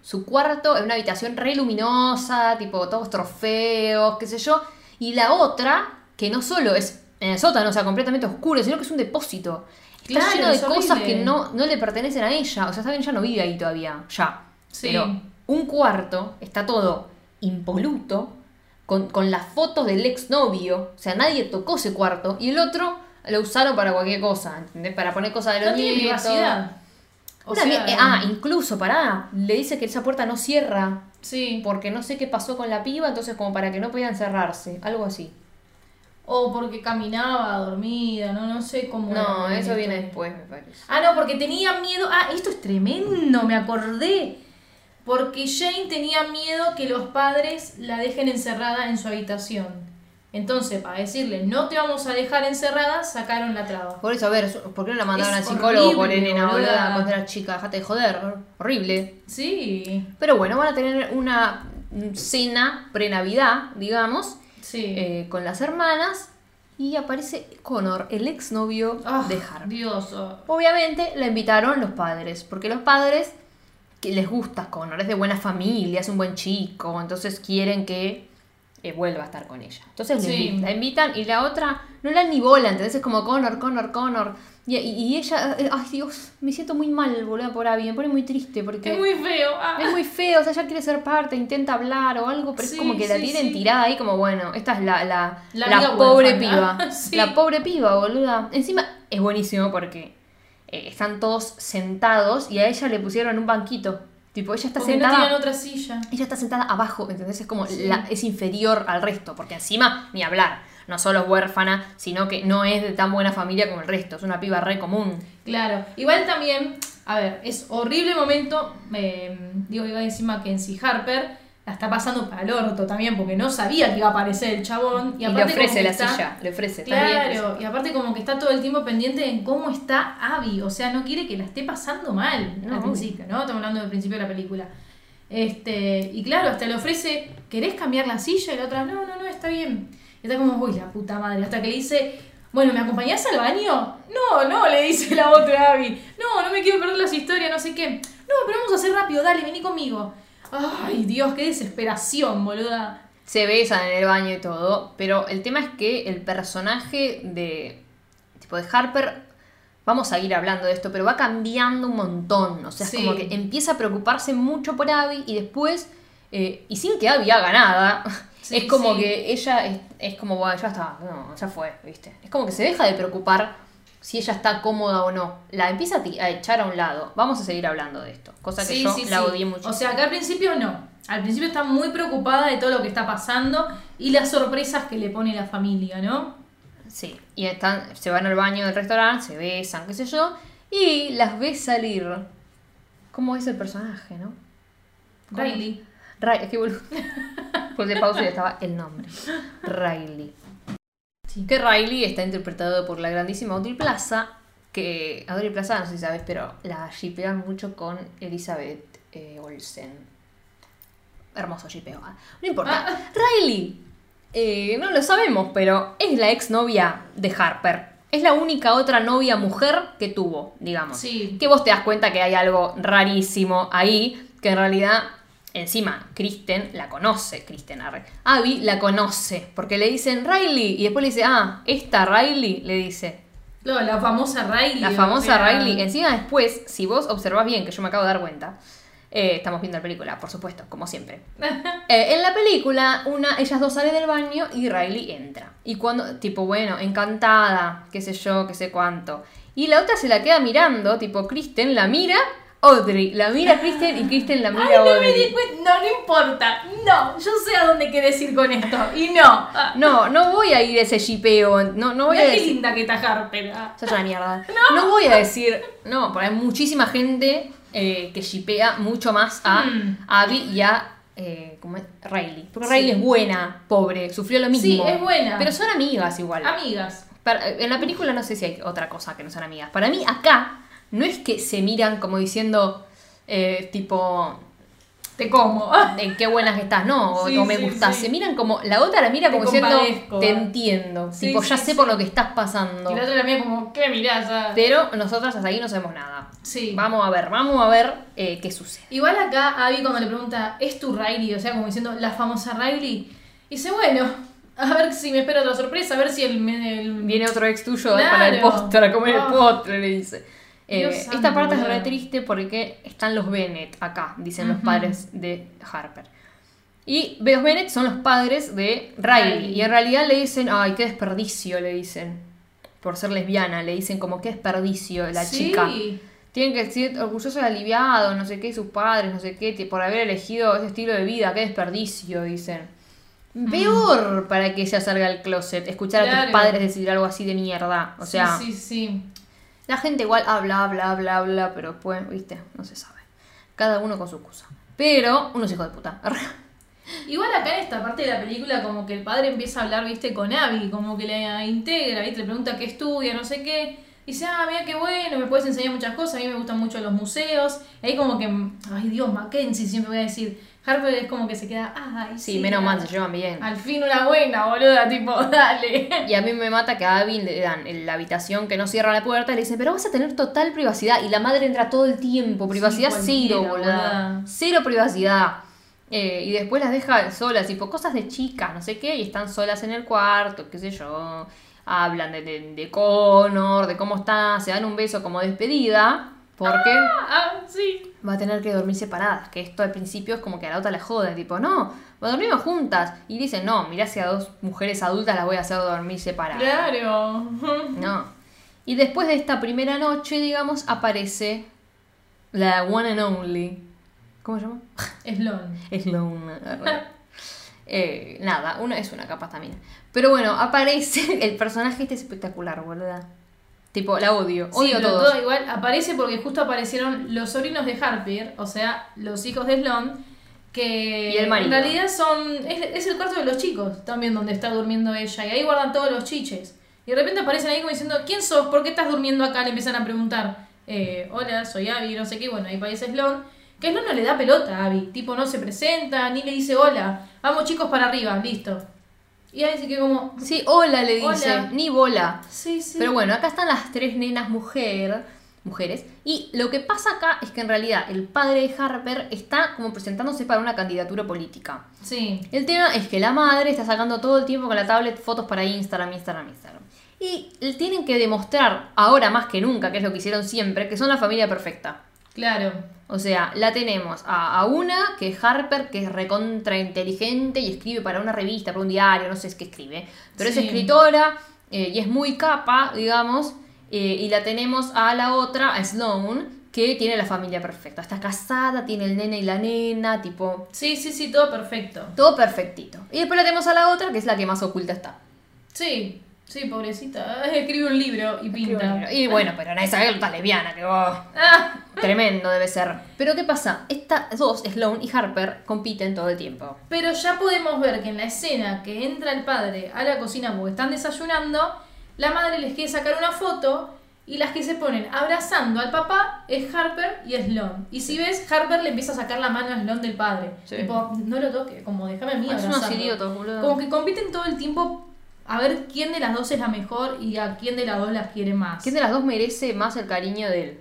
su cuarto en una habitación re luminosa, tipo todos trofeos, qué sé yo, y la otra, que no solo es en el sótano, o sea, completamente oscuro, sino que es un depósito. Está Claro, lleno de es cosas que no, no le pertenecen a ella. O sea, bien, ella no vive ahí todavía, ya. Sí. Pero un cuarto está todo impoluto, con, con las fotos del exnovio. O sea, nadie tocó ese cuarto. Y el otro lo usaron para cualquier cosa, ¿entendés? Para poner cosas de los No tiene privacidad. O sea, eh, ah, incluso, pará, le dice que esa puerta no cierra sí. porque no sé qué pasó con la piba, entonces como para que no podían cerrarse, algo así. O porque caminaba dormida, no, no sé cómo. No, eso viene después, me parece. Ah, no, porque tenía miedo. Ah, esto es tremendo, me acordé. Porque Jane tenía miedo que los padres la dejen encerrada en su habitación. Entonces, para decirle, no te vamos a dejar encerrada, sacaron la traba. Por eso, a ver, ¿por qué no la mandaron al psicólogo por nena, boluda. cuando era chica? Dejate de joder, horrible. Sí, Pero bueno, van a tener una cena pre-navidad, digamos, sí. eh, con las hermanas y aparece Connor, el exnovio Ah, de Harvey. Dios. oh. Obviamente la invitaron los padres, porque los padres que les gusta Connor, es de buena familia, es un buen chico, entonces quieren que eh, vuelva a estar con ella. Entonces Sí. la invitan y la otra no la ni bola, entonces es como Connor, Connor, Connor. Y, y- ella, eh, ay Dios, me siento muy mal, boludo, por Abby, me pone muy triste porque... Es muy feo. ah. Es muy feo, o sea, ella quiere ser parte, intenta hablar o algo, pero Sí, es como que la tienen tirada ahí como, bueno, esta es la, la, La la pobre piba. La pobre piba, boluda. Encima es buenísimo porque eh, están todos sentados y a ella le pusieron un banquito. Tipo, ella está Porque no sentada. tienen otra silla. ella está sentada abajo, ¿entendés? Es como Sí. la, es inferior al resto, porque encima, ni hablar, no solo es huérfana, sino que no es de tan buena familia como el resto, es una piba re común. Claro, igual también, a ver, es horrible momento, eh, digo, iba encima que en si Harper la está pasando para el orto también, porque no sabía que iba a aparecer el chabón. Y, Y, le aparte ofrece la está- silla, le ofrece. Claro, y aparte como que está todo el tiempo pendiente en cómo está Abby, o sea, no quiere que la esté pasando mal No, al principio, ¿no? Estamos hablando del principio de la película. Este, y claro, hasta le ofrece, ¿querés cambiar la silla? Y la otra, no, no, no, está bien. Y está como, uy, la puta madre, hasta que le dice, bueno, ¿me acompañás al baño? No, no, le dice la otra Abby. No, no me quiero perder las historias, no sé qué. No, pero vamos a hacer rápido, dale, vení conmigo. Ay, Dios, qué desesperación, boluda. se besan en el baño y todo, pero el tema es que el personaje de tipo de Harper vamos a ir hablando de esto, pero va cambiando un montón, o sea, es Sí. como que empieza a preocuparse mucho por Abby y después eh, y sin que Abby haga nada, Sí, es como sí. que ella es, es como, bueno, ya está, no, ya fue, ¿viste? Es como que se deja de preocupar si ella está cómoda o no. La empieza a, echar a un lado. Vamos a seguir hablando de esto, cosa que Sí, yo sí, la sí. odié mucho. O sea, que al principio no. Al principio está muy preocupada de todo lo que está pasando y las sorpresas que le pone la familia, ¿no? Sí, y están, se van al baño del restaurante, se besan, qué sé yo, y las ves salir. ¿Cómo es el personaje, no? Riley. Riley, es que boludo. Pues de pausa y estaba el nombre. Riley. Sí. Que Riley está interpretado por la grandísima Audrey Plaza, que Audrey Plaza, no sé si sabes, pero la shipean mucho con Elizabeth eh, Olsen. Hermoso shipeo. ah. No importa. Ah. Riley, eh, no lo sabemos, pero es la exnovia de Harper. Es la única otra novia mujer que tuvo, digamos. Sí. Que vos te das cuenta que hay algo rarísimo ahí, que en realidad, encima, Kristen la conoce, Kristen arre. Abby la conoce, porque le dicen Riley, y después le dice, ah, esta Riley, le dice. No, la famosa Riley. La famosa Riley. Encima después, si vos observás bien, que yo me acabo de dar cuenta, eh, estamos viendo la película, por supuesto, como siempre. Eh, en la película, una, ellas dos salen del baño y Riley entra. Y cuando, tipo, bueno, encantada, qué sé yo, qué sé cuánto. Y la otra se la queda mirando, tipo, Kristen la mira, Audrey la mira a Kristen y Kristen la mira Ay, a no me Audrey. di cuenta. No, no importa. No, yo sé a dónde querés ir con esto. Y no. No, no voy a ir a ese shipeo, no, no voy mirá a decir... linda que está Harper. ah. Sos una mierda. No. voy a decir. No, porque hay muchísima gente eh, que shipea mucho más a Mm. Abby y a. Eh, ¿cómo es? Riley. Porque Sí. Riley es buena, pobre, sufrió lo mismo. Sí, es buena. Pero son amigas igual. Amigas. Para- en la película no sé si hay otra cosa que no son amigas. Para mí, acá, no es que se miran como diciendo, eh, tipo. te como. de qué buenas que estás, no, o, Sí, o me sí, gustás. sí. Se miran como, la otra la mira Te como diciendo, te entiendo. Tipo, ya sé por lo que estás pasando. Y la otra la mía como, ¿qué mirás? ah? Pero nosotras hasta ahí no sabemos nada. Sí. Vamos a ver, vamos a ver eh, qué sucede. Igual acá Abby cuando le pregunta, ¿es tu Riley? O sea, como diciendo, la famosa Riley. Dice, bueno, a ver si me espera otra sorpresa, a ver si el... el- Viene otro ex tuyo Claro. para el postre, a comer el Oh. postre, le dice. Eh, esta parte es re triste porque están los Bennett acá, dicen los padres de Harper. Y los Bennett son los padres de Riley. Riley. Y en realidad le dicen, ay, qué desperdicio, le dicen. Por ser lesbiana, le dicen como qué desperdicio la Sí. chica. Tienen que ser orgullosos y aliviados, no sé qué, sus padres, no sé qué, por haber elegido ese estilo de vida, qué desperdicio, dicen. Peor para que ella salga del closet, escuchar a tus padres decir algo así de mierda. O sea, Sí, sí, sí. La gente igual habla, habla, habla, habla, pero después, viste, no se sabe. Cada uno con su cosa. Pero, unos hijos de puta. Igual acá en esta parte de la película como que el padre empieza a hablar, viste, con Abby, como que la integra, viste, le pregunta qué estudia, no sé qué. Dice, ah, mira qué bueno, me puedes enseñar muchas cosas, a mí me gustan mucho los museos. Ahí como que, ay Dios, Mackenzie siempre voy a decir. Harper es como que se queda, ay, Sí, menos mal, se llevan bien. Al fin una buena, boluda, tipo, dale. Y a mí me mata que a Abby le dan en la habitación que no cierra la puerta y le dicen, pero vas a tener total privacidad. Y la madre entra todo el tiempo, privacidad cero, boluda. boluda. Cero privacidad. Eh, y después las deja solas, tipo cosas de chicas, no sé qué, y están solas en el cuarto, qué sé yo. Hablan de, de, de Connor, de cómo está, se dan un beso como despedida, porque Ah, sí. va a tener que dormir separadas. Que esto al principio es como que a la otra la joden, tipo, no, dormimos juntas. Y dicen, no, mirá si a dos mujeres adultas las voy a hacer dormir separadas. Claro. No. Y después de esta primera noche, digamos, aparece la one and only. ¿Cómo se llama? Sloan. Sloan. Eh, nada, una es una capaz también. Pero bueno, aparece. El personaje este es espectacular, boluda. Tipo, la odio. Sí, Odio pero todos. todo igual aparece porque justo aparecieron los sobrinos de Harper, o sea, los hijos de Sloan, que Y el marido. en realidad son. Es, es el cuarto de los chicos también donde está durmiendo ella, y ahí guardan todos los chiches. Y de repente aparecen ahí como diciendo, ¿quién sos? ¿Por qué estás durmiendo acá? Le empiezan a preguntar, eh, hola, soy Abby, no sé qué, bueno, ahí aparece Sloan. Que Sloan no le da pelota a Abby, tipo no se presenta, ni le dice hola, vamos chicos para arriba, listo. Y ahí dice que como, Sí, hola le dice. Hola. Ni bola. sí, sí. Pero bueno, acá están las tres nenas mujer, mujeres. Y lo que pasa acá es que en realidad el padre de Harper está como presentándose para una candidatura política. Sí, El tema es que la madre está sacando todo el tiempo con la tablet fotos para Instagram, Instagram, Instagram. Y tienen que demostrar, ahora más que nunca, que es lo que hicieron siempre, que son la familia perfecta. Claro. O sea, la tenemos a, a una que es Harper, que es recontra inteligente y escribe para una revista, para un diario, no sé qué escribe. Pero Sí. es escritora eh, y es muy capa, digamos. eh, y la tenemos a la otra, a Sloan, que tiene la familia perfecta. Está casada, tiene el nene y la nena, tipo, Sí, sí, sí, todo perfecto. todo perfectito. Y después la tenemos a la otra, que es la que más oculta está. Sí, sí, pobrecita. Escribe un libro y pinta. Y bueno, pero no es está lesbiana, que vos. Ah, Tremendo debe ser. Pero ¿qué pasa? Estas dos, Sloan y Harper, compiten todo el tiempo. pero ya podemos ver que en la escena que entra el padre a la cocina porque están desayunando, la madre les quiere sacar una foto y las que se ponen abrazando al papá es Harper y Sloan. Y si ves, Harper le empieza a sacar la mano a Sloan del padre. Sí. Tipo, no lo toque, como déjame a mí abrazarlo. Como que compiten todo el tiempo a ver quién de las dos es la mejor y a quién de las dos las quiere más. ¿Quién de las dos merece más el cariño de él?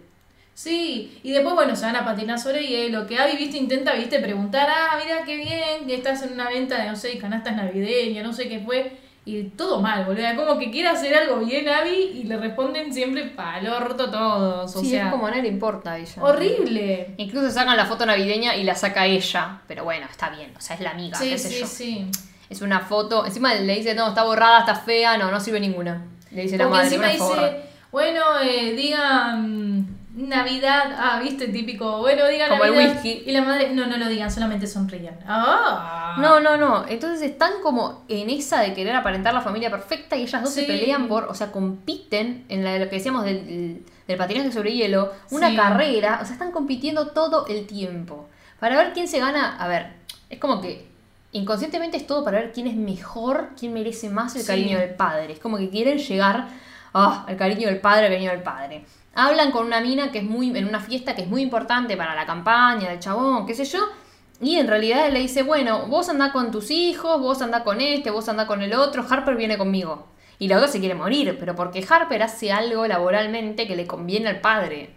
Sí, y después, bueno, se van a patinar sobre hielo. Que Abby, viste, intenta, viste, preguntar, ah, mira qué bien, que estás en una venta de, no sé, canastas navideñas, no sé qué fue. Y todo mal, boludo. Como que quiere hacer algo bien Abby y le responden siempre pa'l orto todos. O sí, sea, es como nadie le importa a ella. horrible. Incluso sacan la foto navideña y la saca ella. Pero bueno, está bien. O sea, es la amiga, Sí, qué sé sí, yo. sí. Es una foto. Encima le dice, no, está borrada, está fea. No, no sirve ninguna. Le dice la Porque madre. encima dice, forra. bueno, eh, digan Navidad, ah, viste, típico, bueno, digan Como el whisky. Y la madre, no, no lo digan, solamente sonrían. Ah. No, no, no. Entonces están como en esa de querer aparentar la familia perfecta y ellas dos se pelean por, o sea, compiten en la, lo que decíamos del, del patinaje sobre hielo, una Sí. carrera, o sea, están compitiendo todo el tiempo. Para ver quién se gana, a ver, es como que inconscientemente es todo para ver quién es mejor, quién merece más el Sí. cariño del padre. Es como que quieren llegar ah, al cariño del padre, al cariño del padre. Hablan con una mina que es muy, en una fiesta que es muy importante para la campaña del chabón, qué sé yo. Y en realidad él le dice, bueno, vos andá con tus hijos, vos andá con este, vos andá con el otro, Harper viene conmigo. Y la otra se quiere morir, pero porque Harper hace algo laboralmente que le conviene al padre.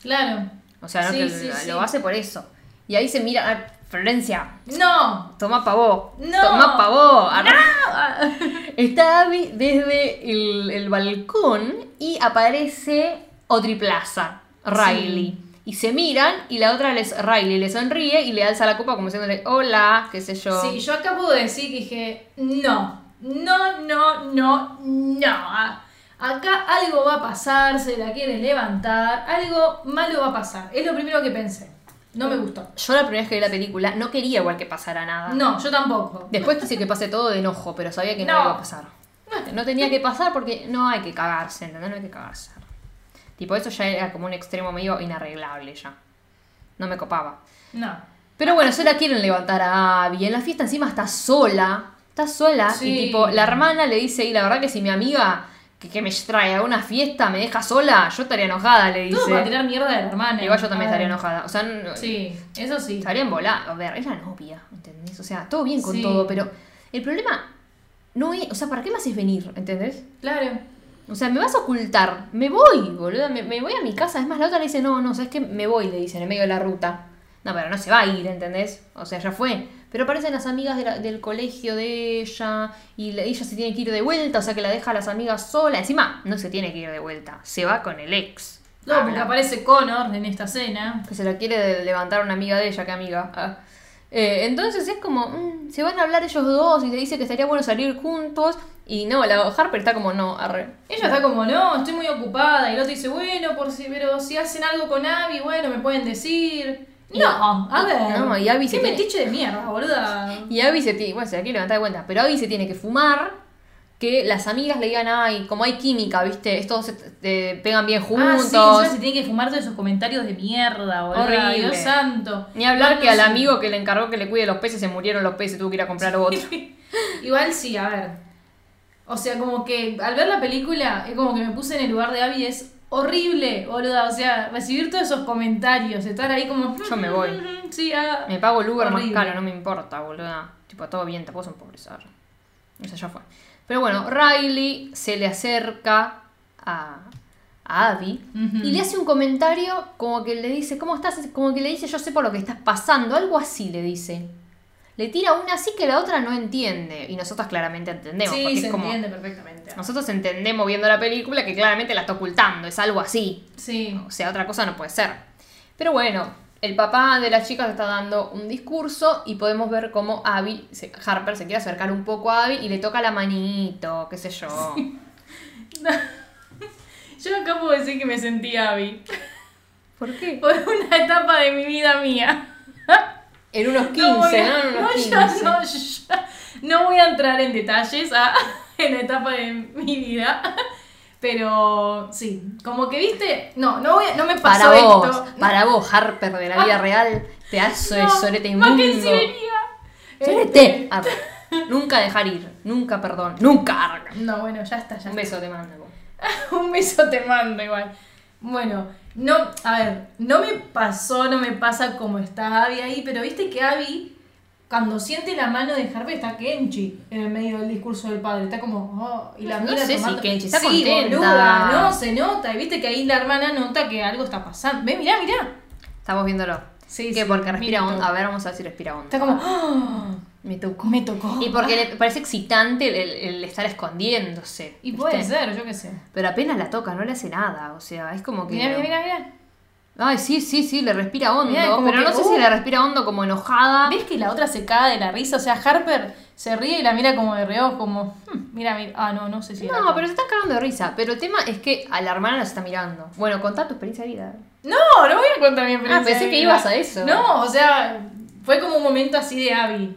Claro. O sea, no Sí, que sí, lo sí. hace por eso. Y ahí se mira, ah, Florencia, No. toma pa' vos. No. Toma pa' vos. Arre- Está Abby desde el, el balcón y aparece Otriplaza, Riley. Y se miran y la otra les, Riley le sonríe y le alza la copa como diciéndole hola, qué sé yo. Sí, yo acabo de decir que dije, no, no, no, no, no. Acá algo va a pasar, se la quieren levantar, algo malo va a pasar. Es lo primero que pensé. No me gustó. Yo la primera vez que vi la película no quería igual que pasara nada. No, yo tampoco. Después quise que pase todo de enojo, pero sabía que no, No. iba a pasar. No tenía que pasar porque no hay que cagarse, ¿entendés? No hay que cagarse. Tipo, eso ya era como un extremo medio inarreglable ya. No me copaba. No. Pero bueno, se la quieren levantar a Abby. En la fiesta encima está sola. Está sola. Sí. Y tipo, la hermana le dice, y la verdad que si mi amiga que, que me trae a una fiesta me deja sola, yo estaría enojada, le Todo para dice. tirar mierda de la hermana. Igual yo también estaría enojada. O sea, Sí, eso sí. estaría embolada. A ver, es la novia, ¿entendés? O sea, todo bien con Sí. todo, pero el problema no es. O sea, ¿para qué me haces venir? ¿Entendés? Claro. O sea, me vas a ocultar. Me voy, boludo. Me, me voy a mi casa. Es más, la otra le dice, no, no, sabes que me voy, le dicen, en medio de la ruta. No, pero no se va a ir, ¿entendés? O sea, ya fue. Pero aparecen las amigas de la- del colegio de ella y ella se tiene que ir de vuelta, o sea que la deja a las amigas sola. Encima, no se tiene que ir de vuelta, se va con el ex. No, porque Habla. aparece Connor en esta escena. Que se la quiere levantar una amiga de ella, que amiga. Ah. Eh, entonces es como, mm, se van a hablar ellos dos y le dice que estaría bueno salir juntos. Y no, la Harper está como, no, arre. Ella está como, no, estoy muy ocupada. Y el otro dice, bueno, por si, pero si hacen algo con Abby, bueno, me pueden decir. No, a ver. No, y Abby se Qué tiene- metiche de mierda, boluda. Y Abby se tiene, bueno, se la quiere levantar de cuenta, pero Abby se tiene que fumar, que las amigas le digan, ay, como hay química, ¿viste? Estos se te pegan bien Ah, juntos. sí, encima se tiene que fumar todos esos comentarios de mierda, boluda. Horrible. Dios santo. Ni hablar No, que al amigo que le encargó que le cuide los peces se murieron los peces, tuvo que ir a comprar otro. Igual sí, a ver. O sea, como que al ver la película, es como que me puse en el lugar de Abby, es horrible, boluda. O sea, recibir todos esos comentarios, estar ahí como. Yo me voy. Sí, ah. Me pago el Uber más caro, no me importa, boluda. Tipo, todo bien, son pobres. arre. O sea, ya fue. Pero bueno, Riley se le acerca a, a Abby y le hace un comentario como que le dice, ¿cómo estás? Como que le dice, yo sé por lo que estás pasando, algo así le dice. Le tira una así que la otra no entiende. Y nosotros claramente entendemos. porque Sí, es se como- entiende perfectamente. Nosotros entendemos viendo la película que claramente la está ocultando, es algo así. Sí. O sea, otra cosa no puede ser. Pero bueno, el papá de las chicas está dando un discurso y podemos ver cómo Abby, se- Harper se quiere acercar un poco a Abby y le toca la manito, qué sé yo. Yo acabo de decir que me sentí Abby. ¿Por qué? Por una etapa de mi vida mía. En unos 15, No ¿no? voy a- En unos no, 15. ya, no, ya. No voy a entrar en detalles ah, en la etapa de mi vida. Pero sí, como que viste, no, no, voy a- no me pasó Para vos, esto. para vos, Harper de la vida real, pedazo de No, sorete inmundo. Sorete. Nunca dejar ir, nunca perdón, nunca. No, bueno, ya está, ya Un está. beso te mando. Un beso te mando igual. Bueno, no, a ver, no me pasó, no me pasa como está Abby ahí, pero viste que Abby, cuando siente la mano de Harvey, está Kenchi en el medio del discurso del padre. Está como, oh, y la No mira sé si Kenchi está sí, contenta. boluda, no, se nota. Y viste que ahí la hermana nota que algo está pasando. Ve, mirá, mirá. Estamos viéndolo. Sí, que sí, porque respira hondo. A ver, vamos a ver si respira hondo. Está como, oh, Me tocó. me tocó. Y porque le parece excitante el, estar escondiéndose. Y puede ¿viste? ser, yo qué sé. Pero apenas la toca, no le hace nada. O sea, es como que. Mirá, mirá, mirá. Ay, sí, sí, sí, le respira hondo. Mirá, pero que, no sé uh. si le respira hondo como enojada. ¿Ves que la otra se cae de la risa? O sea, Harper se ríe y la mira como de reojo, como, "Hmm, mira, mira. Ah, no, no sé si. No, pero se están cagando de risa. Pero el tema es que a la hermana la está mirando. Bueno, contá tu experiencia de vida. No, no voy a contar mi experiencia. Ah, pensé de que ibas a eso. No, o sea, fue como un momento así de Abby.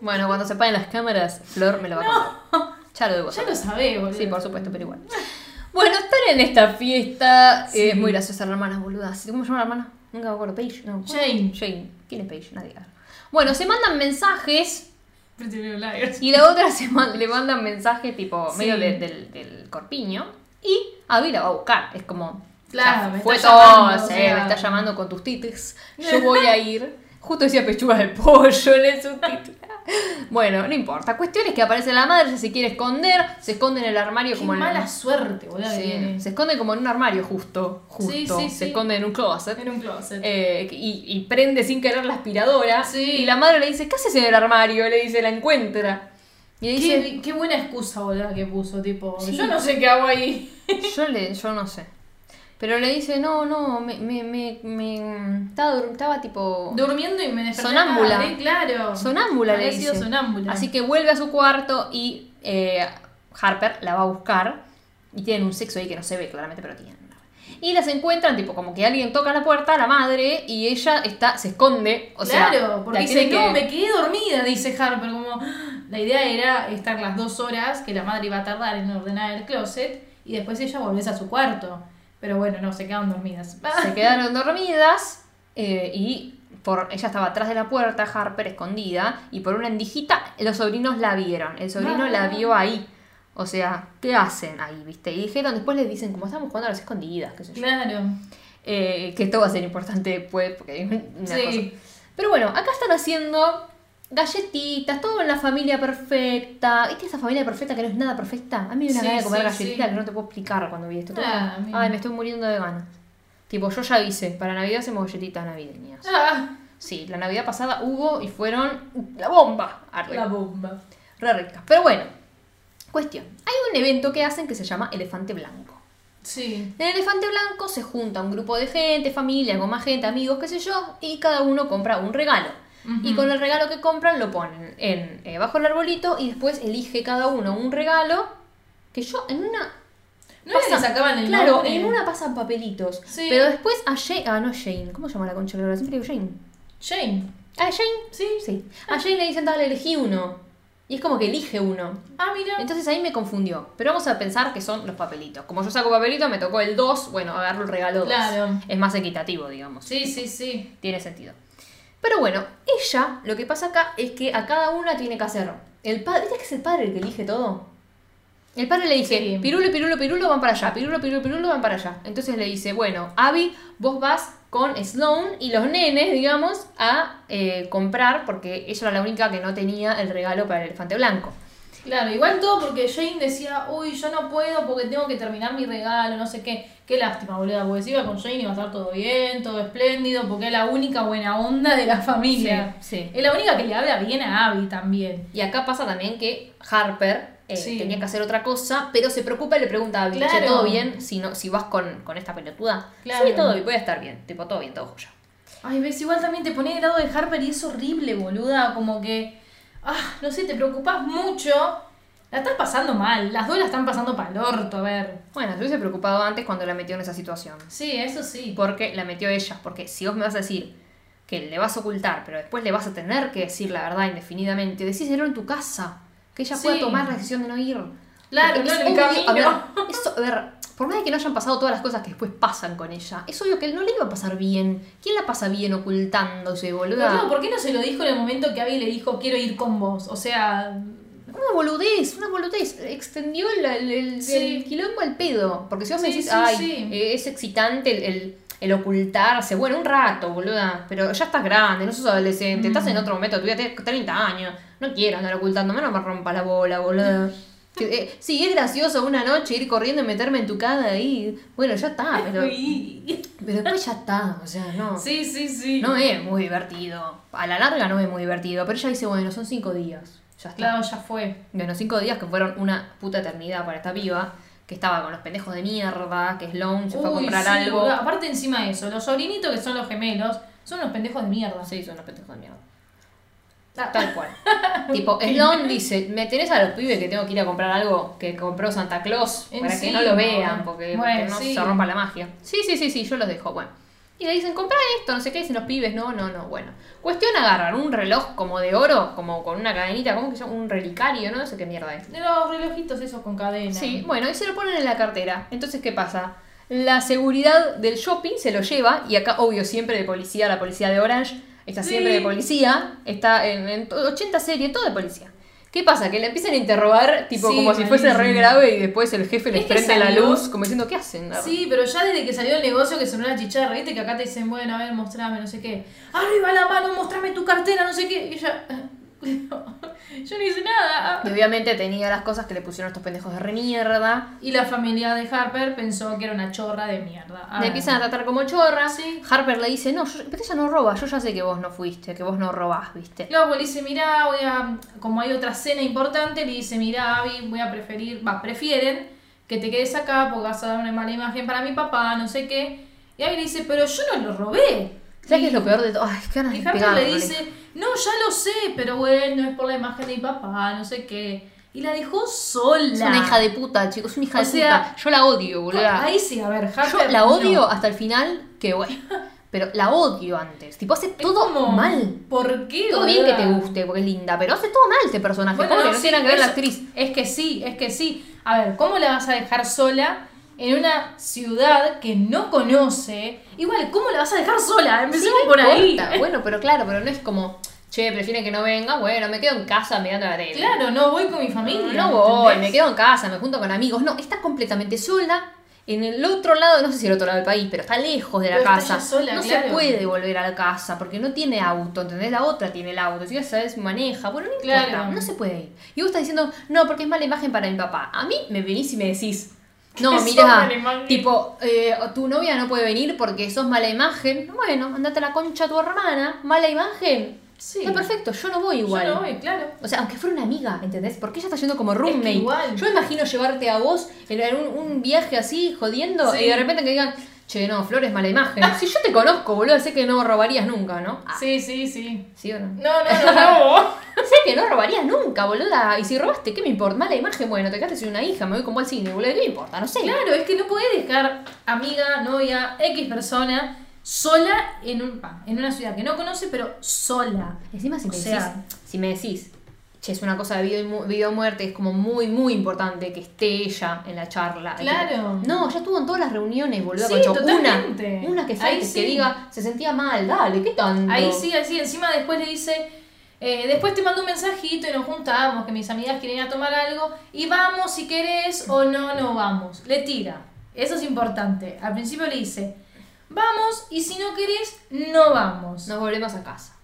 Bueno, cuando se apaguen las cámaras, Flor me lo va a contar. Ya lo debo Ya lo sabés, boludo. Sí, por supuesto, pero igual. Bueno, están en esta fiesta. Sí. Es muy graciosa la hermana, boluda. ¿Cómo se llama la hermana? Nunca me acuerdo. Paige. No. Jane. Jane. ¿Quién es Paige? Nadie. Bueno, se mandan mensajes y la otra se man- le mandan mensajes tipo Sí. medio de- del, del corpiño y Abby la va a buscar. Es como. Claro, ya me fue está todo, llamando, o sí, sea. me está llamando con tus tites. Yo voy a ir. Justo decía pechuga de pollo en el subtítulo. Bueno, no importa. Cuestión es que aparece la madre, se quiere esconder, se esconde en el armario Qué como en mala suerte, boludo, Sí, se esconde como en un armario justo, justo. Sí, sí, Se esconde en un closet. En un closet. Eh, y, y prende sin querer la aspiradora. Y la madre le dice, ¿qué haces en el armario? Le dice, la encuentra. Y dice, Qué, qué buena excusa, boludo, que puso, tipo, yo no sé qué hago ahí. yo, le, yo no sé. Pero le dice, no, no, me, me, me, me- estaba, dur- estaba tipo Durmiendo y me desperté. Sonámbula. tarde, claro. sonámbula, le dice. sonámbula. Así que vuelve a su cuarto y eh, Harper la va a buscar. Y tienen un sexo ahí que no se ve claramente, pero tienen. Y las encuentran, tipo, como que alguien toca la puerta, la madre, y ella está, se esconde. O sea, claro, porque dice, no, me quedé dormida, dice Harper, como la idea era estar las dos horas que la madre iba a tardar en ordenar el closet y después ella volviese a su cuarto. Pero bueno, no, se quedaron dormidas. se quedaron dormidas eh, y por ella estaba atrás de la puerta, Harper escondida, y por una endijita los sobrinos la vieron. El sobrino Ah. la vio ahí. O sea, ¿qué hacen ahí, viste? Y dijeron, después les dicen, como estamos jugando a las escondidas, qué sé yo. Claro. Eh, que esto va a ser importante después, porque hay una Sí. cosa. Pero bueno, acá están haciendo galletitas, todo en la familia perfecta. ¿Viste esa familia perfecta que no es nada perfecta? A mí me da una Sí, gana de comer sí, galletitas sí. que no te puedo explicar cuando vi esto. Todo- Ah, mí Ay, me estoy muriendo de ganas. Tipo, yo ya avisé, para Navidad hacemos galletitas navideñas. Ah, Sí, la Navidad pasada hubo y fueron la bomba. Arre. la bomba. Re ricas. Pero bueno, cuestión. Hay un evento que hacen que se llama Elefante Blanco. Sí. En el Elefante Blanco se junta un grupo de gente, familia, con más gente, amigos, qué sé yo, y cada uno compra un regalo. Y con el regalo que compran lo ponen en, eh, bajo el arbolito y después elige cada uno un regalo que yo en una... ¿No que sacaban el Claro, nombre? en una pasan papelitos. Sí. Pero después a Jane... Ah, no Jane. ¿Cómo se llama la concha? Siempre digo Jane. Jane. Ah, Jane. Sí. Sí. A Jane le dicen, dale, elegí uno. Y es como que elige uno. Ah, mira. Entonces ahí me confundió. Pero vamos a pensar que son los papelitos. Como yo saco papelito, me tocó el 2. Bueno, agarro el regalo 2. Claro. Es más equitativo, digamos. Sí, sí, sí. Tiene sentido. Pero bueno, ella, lo que pasa acá es que a cada una tiene que hacer. El padre, ¿viste que es el padre el que elige todo? El padre le dice, Sí. pirulo, pirulo, pirulo van para allá, pirulo, pirulo, pirulo van para allá. Entonces le dice, bueno, Abby, vos vas con Sloan y los nenes, digamos, a eh, comprar, porque ella era la única que no tenía el regalo para el elefante blanco. Claro, igual todo porque Jane decía, uy, yo no puedo porque tengo que terminar mi regalo, no sé qué. Qué lástima, boluda, porque si iba con Jane iba a estar todo bien, todo espléndido, porque es la única buena onda de la familia. Sí, sí. Es la única que le habla bien a Abby también. Y acá pasa también que Harper eh, Sí. tenía que hacer otra cosa, pero se preocupa y le pregunta a Abby, Claro. "Che, ¿todo bien si, no, si vas con, con esta pelotuda? Claro. Sí, todo bien, puede estar bien. Tipo, todo bien, todo joya. Ay, ves, igual también te pone del lado de Harper y es horrible, boluda, como que, ah, no sé, te preocupas mucho, la estás pasando mal, las dos la están pasando para el orto, a ver. Bueno, se hubiese preocupado antes cuando la metió en esa situación. Sí, eso sí. Porque la metió ella. Porque si vos me vas a decir que le vas a ocultar, pero después le vas a tener que decir la verdad indefinidamente, decíselo en tu casa. Que ella pueda Sí. tomar la decisión de no ir. Claro, no es en el obvio- camino. A ver, eso, a ver, por más de que no hayan pasado todas las cosas que después pasan con ella, es obvio que no le iba a pasar bien. ¿Quién la pasa bien ocultándose, boluda? Pero, ¿por qué no se lo dijo en el momento que Abby le dijo quiero ir con vos? O sea, Una boludez, una boludez. Extendió el, el, el- Sí. el quilombo al pedo. Porque si vos me decís, sí, ay, eh, es excitante el, el- ocultarse. Bueno, un rato, boluda. Pero ya estás grande, no sos adolescente. Estás Mm. en otro momento, tú ya tenés 30 años. No quiero andar ocultando, menos me rompa la bola, boluda. Eh, sí, es gracioso una noche ir corriendo y meterme en tu cara ahí. Bueno, ya está, pero, uy. pero después ya está. O sea, no. sí, sí, sí. No es muy divertido. A la larga no es muy divertido. Pero ella dice, bueno, son cinco días. Ya está. Claro, ya fue. Bueno, cinco días que fueron una puta eternidad para esta piba, que estaba con los pendejos de mierda, que Sloan se fue a Uy, comprar sí, algo. Aparte encima de eso, los sobrinitos que son los gemelos son unos pendejos de mierda. Sí, son los pendejos de mierda. Tal cual. tipo, Sloan dice, me tenés a los pibes que tengo que ir a comprar algo que compró Santa Claus para que no lo vean, porque, Bueno, porque no sí. se rompa la magia. Sí, sí, sí, sí, yo los dejo, bueno. Y le dicen, compra esto, no sé qué, dicen los pibes, no, no, no, bueno. Cuestión agarrar un reloj como de oro, como con una cadenita, ¿cómo que se llama? Un relicario, ¿no? No sé qué mierda es. De los relojitos esos con cadena. Sí, bueno, y se lo ponen en la cartera. Entonces, ¿qué pasa? La seguridad del shopping se lo lleva, y acá, obvio, siempre de policía, la policía de Orange, está Sí. siempre de policía, está en, en to- 80 series, todo de policía. ¿Qué pasa? Que le empiezan a interrogar, tipo, Sí, como si fuese re grave y después el jefe les prende la luz, como diciendo, ¿qué hacen? Sí, pero ya desde que salió el negocio que sonó la chicharra, viste que acá te dicen, bueno, a ver, mostrame, no sé qué. Arriba la mano, mostrame tu cartera, no sé qué. Y ella, yo no hice nada. Y obviamente tenía las cosas que le pusieron estos pendejos de re mierda. Y la familia de Harper pensó que era una chorra de mierda. Le ver. empiezan a tratar como chorra. Sí. Harper le dice, no, yo- pero ella no roba, yo ya sé que vos no fuiste, que vos no robás, ¿viste? Luego le dice, mirá, voy a. Como hay otra cena importante, le dice, mirá, Abby, voy a preferir. Va, prefieren que te quedes acá porque vas a dar una mala imagen para mi papá, no sé qué. Y Abby le dice, pero yo no lo robé. ¿Sabes qué es lo peor de todo? Ay, qué ganas Y de Harper pegarle. le dice, no, ya lo sé, pero bueno, es por la imagen de mi papá, no sé qué. Y la dejó sola. Es una hija de puta, chicos, es una hija O de sea, puta. Yo la odio, boludo. Ahí sí, a ver, Harper. Yo la odio hasta el final, que bueno. Pero la odio antes. Tipo, hace Es todo como, mal. ¿Por qué? Todo bien que te boluda? guste, porque es linda, pero hace todo mal este personaje. Bueno, Pobre, no, no sí, tiene nada que ver la eso- actriz. Es que sí, es que sí. A ver, ¿cómo la vas a dejar sola en una ciudad que no conoce? Igual, ¿cómo la vas a dejar sola? Empecemos Sí, por ahí. Bueno, pero claro, pero no es como, che, prefieren que no venga. Bueno, me quedo en casa mirando la tele. Claro, no voy con mi familia. No voy, ¿entendés? me quedo en casa, me junto con amigos. No, está completamente sola. En el otro lado, no sé si el otro lado del país, pero está lejos de la Pero casa. sola, no se puede volver a la casa porque no tiene auto, ¿entendés? La otra tiene el auto, si ya sabes, maneja. Bueno, no importa, Claro. no se puede ir. Y vos estás diciendo, no, porque es mala imagen para mi papá. A mí me venís y me decís, no, mira, tipo, eh, tu novia no puede venir porque sos mala imagen. Bueno, andate a la concha a tu hermana, mala imagen. Sí. Está perfecto, yo no voy Yo igual. no voy, claro. O sea, aunque fuera una amiga, ¿entendés? Porque ella está yendo como roommate. igual. Yo me imagino llevarte a vos en en un, un viaje así, jodiendo, Sí. y de repente que digan, che, no, Flores, mala imagen. si yo te conozco, boludo, sé que no robarías nunca, ¿no? Ah, Sí, sí, sí. ¿Sí o no? No, no, no, no. sé que no robarías nunca, boluda. Y si robaste, ¿qué me importa? Mala imagen, bueno, te quedaste sin una hija, me voy como al cine, boludo, ¿qué me importa? No sé. Claro, es que no podés dejar amiga, novia, X persona sola en, un, en una ciudad que no conoce, pero sola. Encima si O me sea- decís, si me decís, che, es una cosa de vida, y vida o muerte, es como muy, muy importante que esté ella en la charla. Claro. No, ya estuvo en todas las reuniones, boludo, Sí, totalmente. Una, una que falte, sí. que diga, se sentía mal, dale, ¿qué tanto? Ahí sí, ahí sí. Encima después le dice, eh, después te mando un mensajito y nos juntamos, que mis amigas quieren ir a tomar algo, y vamos si querés o no, no vamos. Le tira. Eso es importante. Al principio le dice, vamos y si no querés, no vamos. Nos volvemos a casa.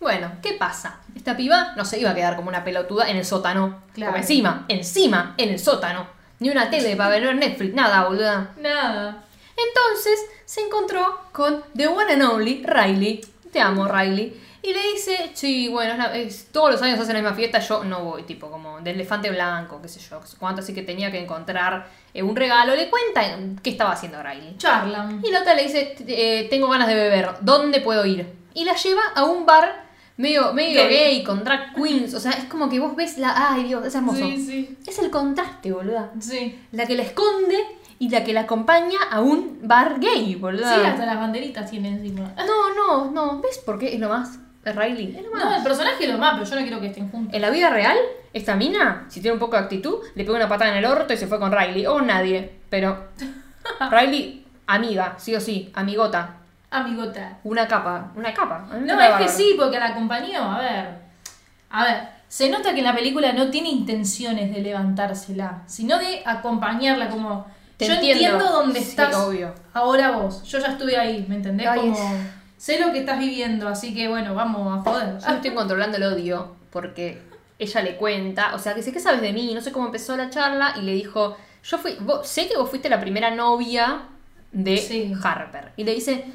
Bueno, ¿qué pasa? Esta piba no se iba a quedar como una pelotuda en el sótano. Claro. Como encima, encima, en el sótano. Ni una tele para ver Netflix, nada, boluda. Nada. Entonces se encontró con The One and Only Riley. Te amo, Riley. Y le dice, sí, bueno, es la- es- todos los años hacen la misma fiesta, yo no voy, tipo como de elefante blanco, qué sé yo, cuánto así que tenía que encontrar eh, un regalo. Le cuenta qué estaba haciendo Riley. Charlan. Y la otra le dice, eh, tengo ganas de beber, ¿dónde puedo ir? Y la lleva a un bar medio, medio Gay. gay, con drag queens, o sea, es como que vos ves la... Ay, Dios, es hermoso. Sí, sí. Es el contraste, boluda. Sí. La que la esconde y la que la acompaña a un bar gay, boluda. Sí, hasta las banderitas tiene encima. No, no, no. ¿Ves por qué es lo más? Es Riley. Es lo más. No, el personaje lo más, pero yo no quiero que estén juntos. En la vida real, esta mina, si tiene un poco de actitud, le pega una patada en el orto y se fue con Riley. O nadie. Pero. Riley, amiga, sí o sí, amigota. Amigota. Una capa. Una capa. No, es que sí, porque la acompañó. A ver. A ver. Se nota que en la película no tiene intenciones de levantársela, sino de acompañarla como. Te yo entiendo. entiendo dónde Sí, estás obvio. ahora vos. Yo ya estuve ahí, ¿me entendés? Ay, como. es- Sé lo que estás viviendo, así que bueno, vamos a joder. Yo estoy controlando el odio porque ella le cuenta, o sea, que sé que sabes de mí, no sé cómo empezó la charla y le dijo, yo fui, vos- sé que vos fuiste la primera novia de Sí. Harper. Y le dice,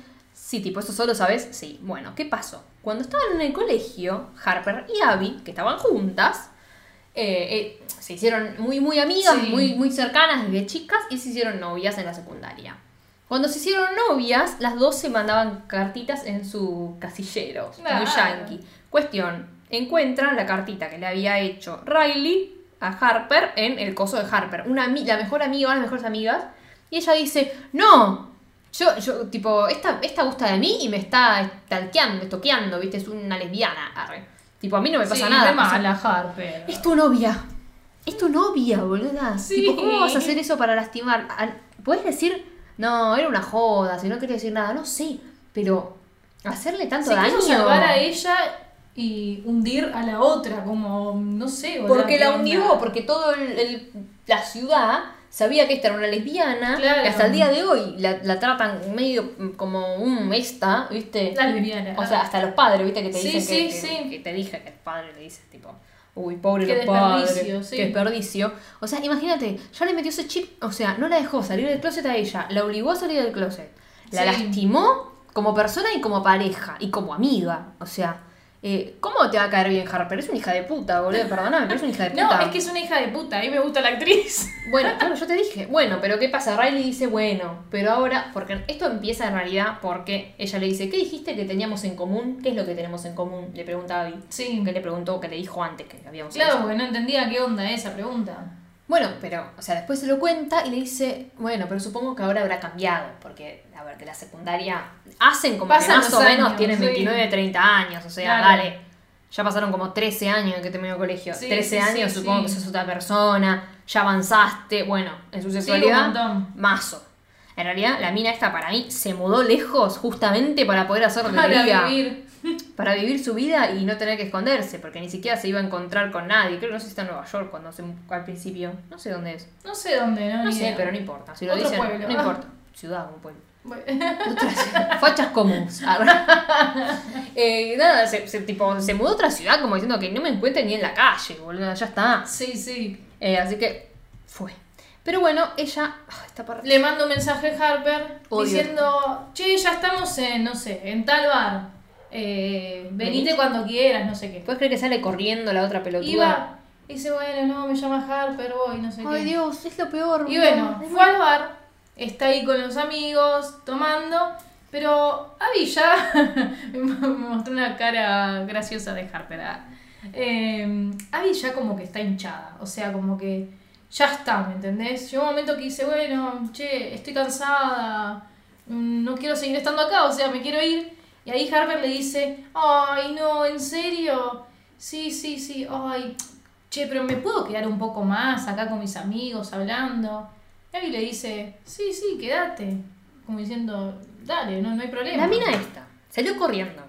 sí, tipo, ¿eso solo sabes? Sí. Bueno, ¿qué pasó? Cuando estaban en el colegio, Harper y Abby, que estaban juntas, eh, eh, se hicieron muy, muy amigas, Sí. muy, muy cercanas desde chicas y se hicieron novias en la secundaria. Cuando se hicieron novias, las dos se mandaban cartitas en su casillero, muy yankee. Cuestión, encuentran la cartita que le había hecho Riley a Harper en el coso de Harper, una la mejor amiga, una de las mejores amigas, y ella dice, no, yo, yo, tipo, esta, esta gusta de mí y me está stalkeando, estoqueando, viste, es una lesbiana, arre. Tipo, a mí no me pasa Sí, nada. re o sea, mala, Harper. es tu novia. Es tu novia, boluda. Sí. Tipo, ¿cómo vas a hacer eso para lastimar? Puedes decir, no, era una joda, si no quería decir nada, no sé, pero hacerle tanto Se daño. salvar a ella y hundir a la otra, como, no sé. boluda, Porque ¿qué la hundió, porque el- la ciudad sabía que esta era una lesbiana, Claro. que hasta el día de hoy la, la tratan medio como un esta, ¿viste? La lesbiana. O sea, hasta los padres, ¿viste? Que te Sí, dicen sí, que, sí. que te dije que el padre le dice, tipo, uy, pobre Qué los padres, qué desperdicio. O sea, imagínate, ya le metió ese chip, o sea, no la dejó salir del closet a ella, la obligó a salir del closet, la lastimó como persona y como pareja, y como amiga, o sea... eh, ¿Cómo te va a caer bien Harper? Es una hija de puta, boludo. Perdóname, pero es una hija de puta. No, es que es una hija de puta, a mí me gusta la actriz. Bueno, claro, yo te dije, bueno, pero ¿qué pasa? Riley dice, bueno, pero ahora, porque esto empieza en realidad porque ella le dice, ¿qué dijiste que teníamos en común? ¿Qué es lo que tenemos en común? Le pregunta a Abby. Sí. Que le preguntó, que le dijo antes que habíamos Claro, hecho. porque no entendía qué onda esa pregunta. Bueno, pero, o sea, después se lo cuenta y le dice, bueno, pero supongo que ahora habrá cambiado, porque, a ver, que la secundaria hacen como Pasan que más o menos tienen sí. 29, 30 años, o sea, Claro. dale. Ya pasaron como 13 años que terminó el colegio. Sí, 13 sí, años, supongo que sos otra persona, ya avanzaste, bueno, en su sexualidad, mazo. En realidad, la mina esta para mí se mudó lejos justamente para poder hacer lo que quería. Para vivir su vida y no tener que esconderse, porque ni siquiera se iba a encontrar con nadie. Creo que no sé si está en Nueva York cuando se, al principio. No sé dónde es. No sé dónde, no, No sé, idea. pero no importa. Si lo Otro dicen, pueblo. no importa. Ciudad, un pueblo. Bueno. Fachas comuns. eh, nada, se, se- tipo, se mudó a otra ciudad como diciendo que no me encuentre ni en la calle, boludo. Ya está. Sí, sí. Eh, así que fue. Pero bueno, ella. ah, esta parte. Le mando un mensaje a Harper Odio. diciendo, che, ya estamos en, no sé, en tal bar. Eh, venite ¿Venís? cuando quieras, no sé qué. ¿Puedes creer que sale corriendo la otra pelotuda? Iba, dice, bueno, no, me llama Harper, voy, no sé qué. Ay, Dios, es lo peor. Y bueno, fue al bar, está ahí con los amigos, tomando, pero Abby ya me mostró una cara graciosa de Harper. Eh, Abby ya como que está hinchada, o sea, como que ya está, ¿me entendés? Llegó un momento que dice, bueno, che, estoy cansada, no quiero seguir estando acá, o sea, me quiero ir. Y ahí Harper le dice, ay, no, ¿en serio? Sí, sí, sí, ay, che, pero ¿me puedo quedar un poco más acá con mis amigos hablando? Y Abby le dice, sí, sí, quédate. Como diciendo, dale, no, no hay problema. La mina esta salió corriendo.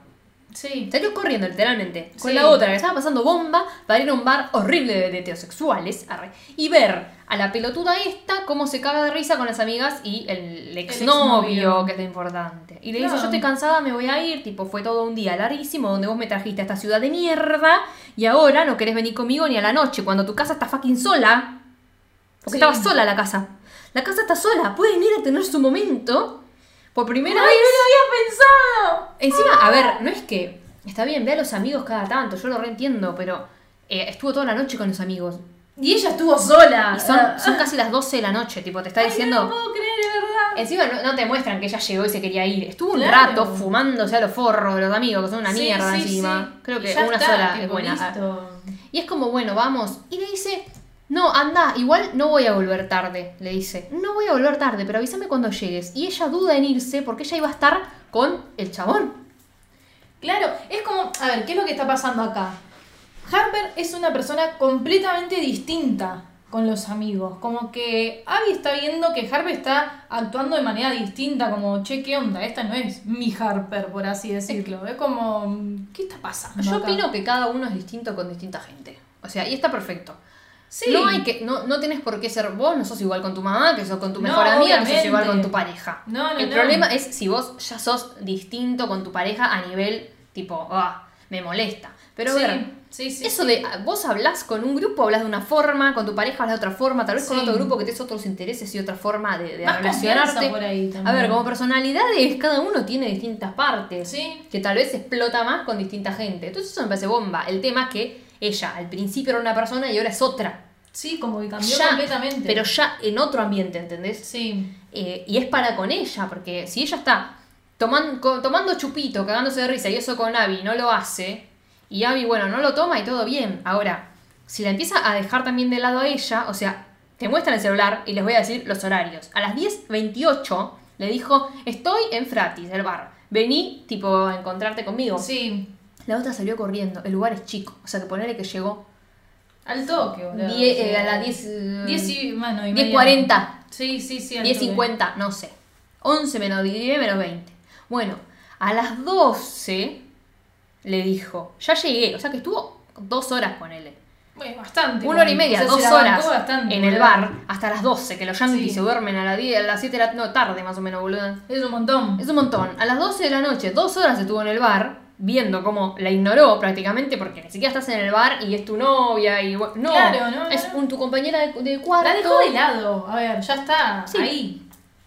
Sí. Salió corriendo, literalmente. Con Sí. la otra que estaba pasando bomba para ir a un bar horrible de, heterosexuales arre, y ver a la pelotuda esta cómo se caga de risa con las amigas y el exnovio, que es lo importante. Y le dice: Claro. Yo estoy cansada, me voy a ir. Tipo, fue todo un día larguísimo donde vos me trajiste a esta ciudad de mierda y ahora no querés venir conmigo ni a la noche cuando tu casa está fucking sola. Porque Sí. estaba sola la casa. La casa está sola, pueden ir a tener su momento. Por primera ¡Ay, vez. no lo había pensado! Encima, a ver, no es que. Está bien, ve a los amigos cada tanto, yo lo reentiendo, pero eh, estuvo toda la noche con los amigos. Y ella estuvo sola. Y son, Ah. son casi las 12 de la noche, tipo, te está Ay, diciendo. No lo puedo creer, de verdad. Encima no, no te muestran que ella llegó y se quería ir. Estuvo un Claro. rato fumándose a los forros de los amigos, que son una Sí, mierda sí, encima. sí. Creo que una está, sola es buena. listo. Y es como, bueno, vamos. Y le dice, no, anda, igual no voy a volver tarde. Le dice, no voy a volver tarde, pero avísame cuando llegues. Y ella duda en irse porque ella iba a estar con el chabón. Claro, es como, a ver, ¿qué es lo que está pasando acá? Harper es una persona completamente distinta con los amigos. Como que Abby está viendo que Harper está actuando de manera distinta, como, che, ¿qué onda? Esta no es mi Harper, por así decirlo. Es como, ¿qué está pasando? Yo acá? opino que cada uno es distinto con distinta gente. O sea, y está perfecto. Sí. No hay que, no, no tienes por qué ser vos, no sos igual con tu mamá, que sos con tu No, mejor amiga, que sos obviamente. igual con tu pareja. No, no, El problema es si vos ya sos distinto con tu pareja a nivel tipo, ah, me molesta. Pero sí, ver, sí, sí, eso de ah, vos hablás con un grupo, hablas de una forma, con tu pareja hablas de otra forma, tal vez con otro grupo que tenés otros intereses y otra forma de, relacionarte. por ahí. A ver, como personalidades, cada uno tiene distintas partes que tal vez explota más con distinta gente. Entonces eso me parece bomba. El tema es que ella al principio era una persona y ahora es otra. Sí, como que cambió Ya, completamente. Pero ya en otro ambiente, ¿entendés? Sí. Eh, y es para con ella, porque si ella está tomando chupito, cagándose de risa, y eso con Abby no lo hace, y Abby, bueno, no lo toma y todo bien. Ahora, si la empieza a dejar también de lado a ella, o sea, te muestran el celular y les voy a decir los horarios. A las 10.28 le dijo, estoy en Fratis, el bar. Vení, tipo, a encontrarte conmigo. Sí. La otra salió corriendo. El lugar es chico. O sea, que ponerle que llegó Al toque, boludo. die- eh, a las 10... eh, 10 y, bueno, y media. 10.40. Sí, sí, sí. al toque. 10.50, no sé. 11 menos 10 menos 20. Bueno, a las 12 le dijo, ya llegué, o sea que estuvo dos horas con él. Bueno, bastante. Una hora y media, O sea, dos horas bastante, en el bar, hasta las 12, que los yankees Sí. se duermen a las 10, a las 7 de la no, tarde más o menos, boludo. Es un montón. Es un montón. A las 12 de la noche, dos horas estuvo en el bar, viendo cómo la ignoró prácticamente, porque ni siquiera estás en el bar y es tu novia y no, Claro, no, no, es un, tu compañera de, de cuarto. La dejó de lado. A ver, ya está. Sí. Ahí.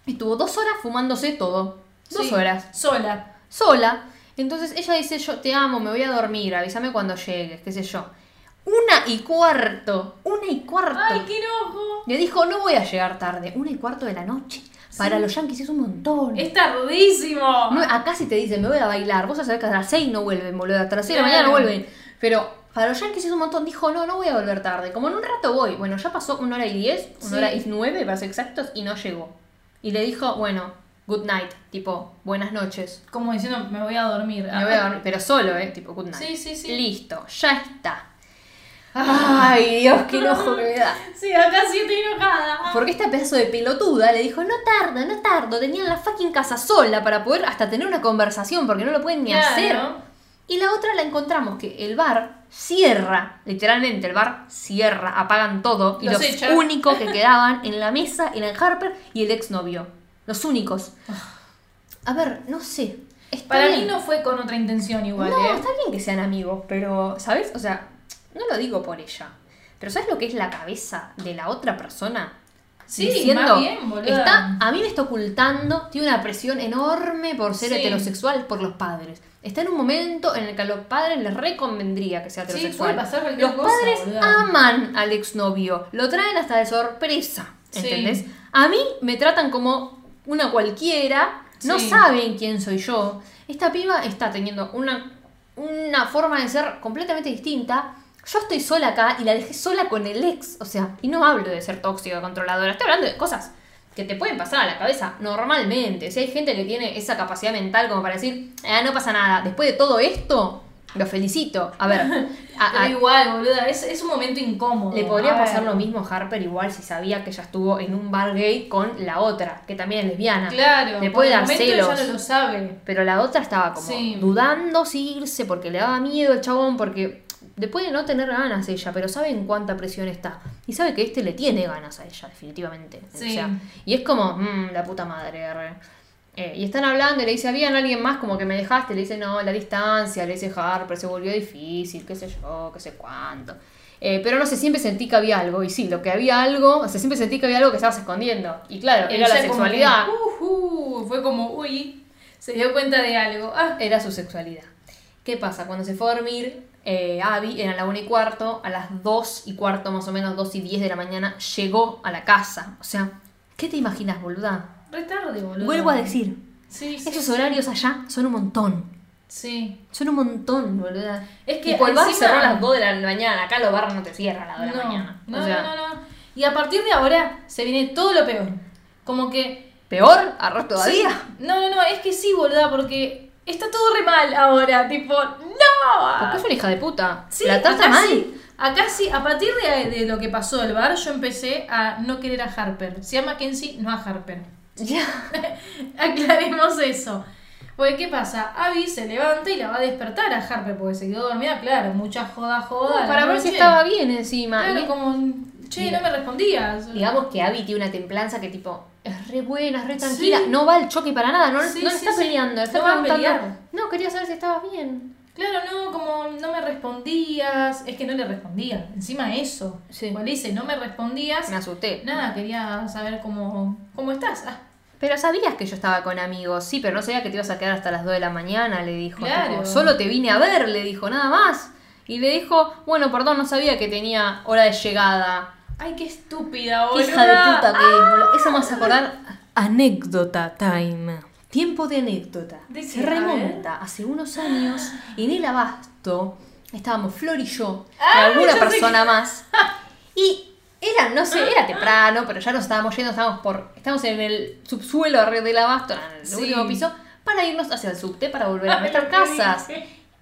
Estuvo dos horas fumándose todo. Dos Sí, horas. Sola. Sola. Entonces ella dice, yo te amo, me voy a dormir, avísame cuando llegues, qué sé yo. Una y cuarto. Una y cuarto. ¡Ay, qué enojo! Le dijo, no voy a llegar tarde. Una y cuarto de la noche. Para los yankees es un montón. Es tardísimo. No, acá si te dicen, me voy a bailar, vos ya sabés que a las 6 no vuelven, boludo, hasta las 6 de la mañana no vuelven. Pero para los yankees es un montón, dijo, no, no voy a volver tarde, como en un rato voy. Bueno, ya pasó una hora y 10, una Sí. hora y 9, para ser exactos, y no llegó. Y le dijo, bueno, good night, tipo, buenas noches. Como diciendo, me voy a dormir. Me voy a dormir, pero solo, eh, tipo, good night. Sí, sí, sí. Listo, ya está. Ay, Dios, qué enojo que me da. Sí, acá sí estoy enojada. Porque esta pedazo de pelotuda le dijo, no tardo, no tardo, tenían la fucking casa sola para poder hasta tener una conversación, porque no lo pueden ni Claro. hacer. Y la otra la encontramos, que el bar cierra, literalmente el bar cierra, apagan todo, y Los únicos que quedaban en la mesa eran Harper y el exnovio. Los únicos. A ver, no sé. Está Para bien. mí no fue con otra intención igual, No, ¿eh? está bien que sean amigos, pero, ¿sabes? O sea, no lo digo por ella. Pero ¿sabes lo que es la cabeza de la otra persona? Sí, Diciendo, más bien, boluda. está, a mí me está ocultando, tiene una presión enorme por ser Sí. heterosexual por los padres. Está en un momento en el que a los padres les reconvendría que sea Sí, heterosexual. puede pasar cualquier los cosa, padres aman al exnovio, lo traen hasta de sorpresa, Sí. ¿entendés? A mí me tratan como una cualquiera, no saben quién soy yo. Esta piba está teniendo una, una forma de ser completamente distinta. Yo estoy sola acá y la dejé sola con el ex. O sea, y no hablo de ser tóxica, controladora. Estoy hablando de cosas que te pueden pasar a la cabeza normalmente. Si hay gente que tiene esa capacidad mental como para decir, "Ah, no pasa nada. Después de todo esto, lo felicito. A ver, a- Pero a- igual, boluda, es, es un momento incómodo. le podría ver. pasar lo mismo a Harper igual si sabía que ella estuvo en un bar gay con la otra, que también es lesbiana. Claro, Le puede dar celos. ella no lo sabe. Pero la otra estaba como Sí. dudando si irse porque le daba miedo el chabón, porque después de no tener ganas ella, pero sabe en cuánta presión está. Y sabe que este le tiene ganas a ella, definitivamente. O Sí. sea, y es como, mmm, la puta madre. re. Eh, y están hablando y le dice, ¿había alguien más como que me dejaste? Le dice, no, la distancia, le dice Harper, se volvió difícil, qué sé yo, qué sé cuánto. Eh, pero no sé, siempre sentí que había algo. Y sí, lo que había algo, o sea, siempre sentí que había algo que estabas escondiendo. Y claro, era la sexualidad. que, fue como, uy, se dio cuenta de algo. Ah, era su sexualidad. ¿Qué pasa? Cuando se fue a dormir, eh, Abby, era la una y cuarto, a las 2 y cuarto, más o menos 2 y 10 de la mañana, llegó a la casa. O sea, ¿qué te imaginas, boluda? re tarde, boludo. Vuelvo a decir, Sí, esos sí. horarios allá son un montón. Sí. Son un montón, boluda. Es que Tipo, el bar cerró a las 2 de la mañana. Acá los barros no te cierran a las 2 de la No, mañana. no, o sea, no, no, no. Y a partir de ahora se viene todo lo peor. Como que. ¿Peor? ¿Arroz todavía? Sí. No, no, no, es que sí, boluda, porque está todo re mal ahora. Tipo, ¡no! Porque es una hija de puta. Sí, la trata acá mal. sí. Acá sí, a partir de, de lo que pasó del bar, yo empecé a no querer a Harper. Se llama Kenzie, no a Harper. Ya. Aclaremos eso. Porque, ¿qué pasa? Abby se levanta y la va a despertar a Harper porque se quedó dormida, claro, mucha joda, joda. para ver si estaba bien encima. Claro, Y- como, che, no me respondías. Digamos que Abby tiene una templanza que tipo es re buena, es re tranquila, Sí. no va al choque para nada, no, Sí, no le está peleando, le está No va a preguntando. pelear. No, quería saber si estabas bien. Claro, no, como no me respondías. Es que no le respondía. Encima eso. Sí. Cuando le dice no me respondías. Me asusté. Nada, quería saber cómo, cómo estás. Ah, Pero sabías que yo estaba con amigos, sí, pero no sabía que te ibas a quedar hasta las 2 de la mañana, le dijo. Claro. tipo, Solo te vine a ver, le dijo, nada más. Y le dijo, bueno, perdón, no sabía que tenía hora de llegada. Ay, qué estúpida, Qué boluda. hija de puta que es, boludo. Eso me hace acordar. Anécdota time. Tiempo de anécdota. ¿De Se? A remonta hace unos años en el abasto. Estábamos Flor y yo, y Ah, alguna persona más. Y era, no sé, era temprano, pero ya nos estábamos yendo, estábamos por. Estamos en el subsuelo arriba del abasto, en el Sí. último piso, para irnos hacia el subte para volver a nuestras casas.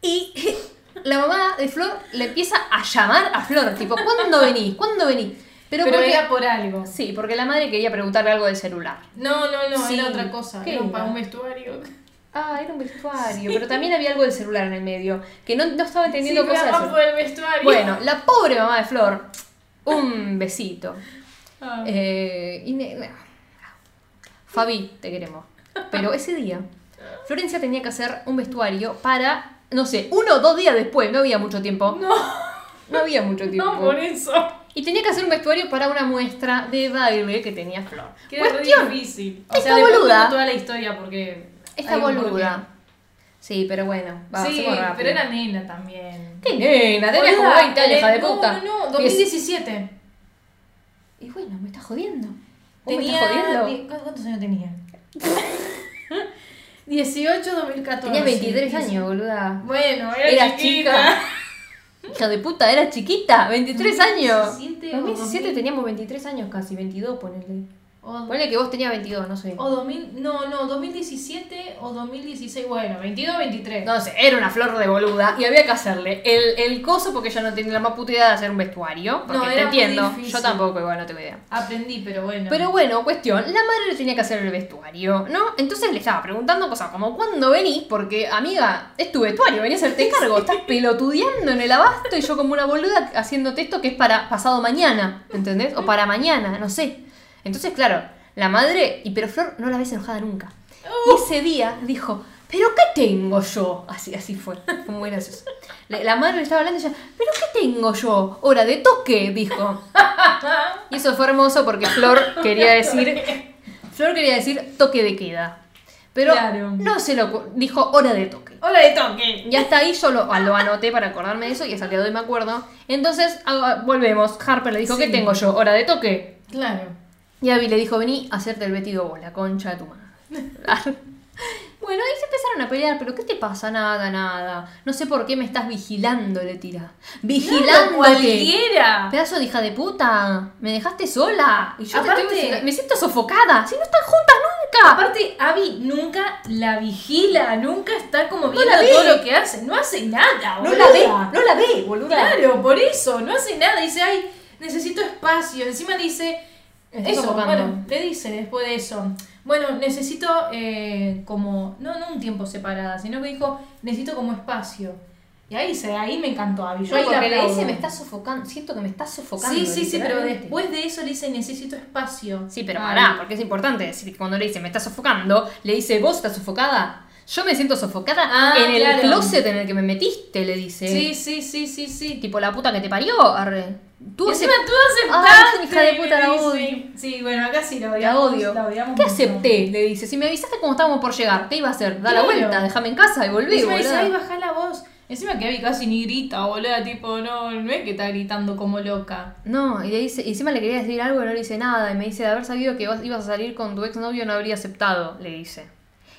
Y la mamá de Flor le empieza a llamar a Flor, tipo, ¿cuándo venís? ¿Cuándo venís? Pero, Pero porque, era por algo. Sí, porque la madre quería preguntarle algo del celular. No, no, no, Sí. era otra cosa. ¿Qué Era para un vestuario. Ah, era un vestuario, pero también había algo del celular en el medio, que no, no estaba Sí, entendiendo pero cosas. abajo del vestuario. Bueno, la pobre mamá de Flor, un besito. Ah. Eh, y ne- Fabi, te queremos. Pero ese día, Florencia tenía que hacer un vestuario para, no sé, uno o dos días después, no había mucho tiempo. No, No había mucho tiempo. no por eso. Y tenía que hacer un vestuario para una muestra de baile que tenía Flor. Que era Cuestión, difícil. O esta sea, después boluda- toda la historia porque. esta boluda. Sí, pero bueno, va. Sí, pero era nena también. ¡Qué nena! Tenía como Boluda, 20 años, hija de no, puta. No, no, es- 2017. Y bueno, me estás jodiendo. ¿Vos me Tenía. estás jodiendo? di- ¿Cuántos años tenía? 18, 2014. Tenías 23 Sí. años, boluda. Bueno, era Eras chiquita. chica. Hija de puta, era chiquita, 23 años. 2017 o 2017 2000. teníamos 23 años casi, 22 ponele. O, Ponele que vos tenías 22, no sé. o 2000, no, no, 2017 o 2016, bueno, 22, 23. No sé, era una flor de boluda y había que hacerle el, el coso porque ella no tenía la más puta idea de hacer un vestuario. Porque No, te entiendo. Yo tampoco, igual no tengo idea. Aprendí, pero bueno. Pero bueno, cuestión, la madre le tenía que hacer el vestuario, ¿no? Entonces le estaba preguntando cosas como ¿cuándo venís? Porque, amiga, es tu vestuario, venís a hacerte cargo, estás pelotudeando en el abasto y yo como una boluda haciéndote esto que es para pasado mañana, ¿entendés? O para mañana, no sé. Entonces, claro, la madre, y pero Flor no la ves enojada nunca. Y ese día dijo, ¿pero qué tengo yo? Así, así fue, fue muy gracioso. La, la madre le estaba hablando y ella, ¿pero qué tengo yo? Hora de toque, dijo. Y eso fue hermoso porque Flor quería decir, Flor quería decir toque de queda. Pero Claro. no se lo dijo hora de toque. Hola de toque. Y hasta ahí yo lo, lo anoté para acordarme de eso y hasta el día de hoy me acuerdo. Entonces, ah, volvemos. Harper le dijo, Sí. ¿qué tengo yo? ¿Hora de toque? Claro. Y Abby le dijo, vení a hacerte el vestido vos, la concha de tu madre. bueno, ahí se empezaron a pelear, pero ¿qué te pasa? Nada, nada. No sé por qué me estás vigilando, le tira. Vigilando. cualquiera. Pedazo de hija de puta, me dejaste sola. Y yo te Aparte- estoy vigilando. me siento sofocada. Si no están juntas nunca. Aparte, Abby nunca la vigila, nunca está como viendo todo lo que hace. No hace nada, no la ve, no la ve, boluda. Claro, por eso, no hace nada. Dice, ay, necesito espacio. Encima dice, eso, sofocando. bueno, le dice después de eso. Bueno, necesito eh, como, no, no un tiempo separada, sino que dijo, necesito como espacio. Y ahí se, ahí me encantó Abby. Yo ahí porque le dice, me está sofocando. Siento que me está sofocando. Sí, sí, sí, pero después de eso le dice, necesito espacio. Sí, pero Ay. pará, porque es importante decir que cuando le dice me está sofocando, le dice vos estás sofocada. Yo me siento sofocada Ah, en el claro. closet en el que me metiste, le dice. Sí, sí, sí, sí, sí. Tipo la puta que te parió, arre. Tú Encima tú Ay, aceptaste. hija de puta, la odio. Sí, bueno, acá sí la La odiamos. odio. La odiamos ¿Qué mucho. acepté? Le dice. Si me avisaste cómo estábamos por llegar, ¿qué iba a hacer? Da la vuelta, déjame en casa y volví, boluda. ay, bajá la voz. Encima que Abby casi ni grita, boluda, tipo, no, no es que está gritando como loca. No, y le dice, y encima le quería decir algo y no le dice nada. Y me dice, de haber sabido que vos ibas a salir con tu exnovio no habría aceptado, le dice.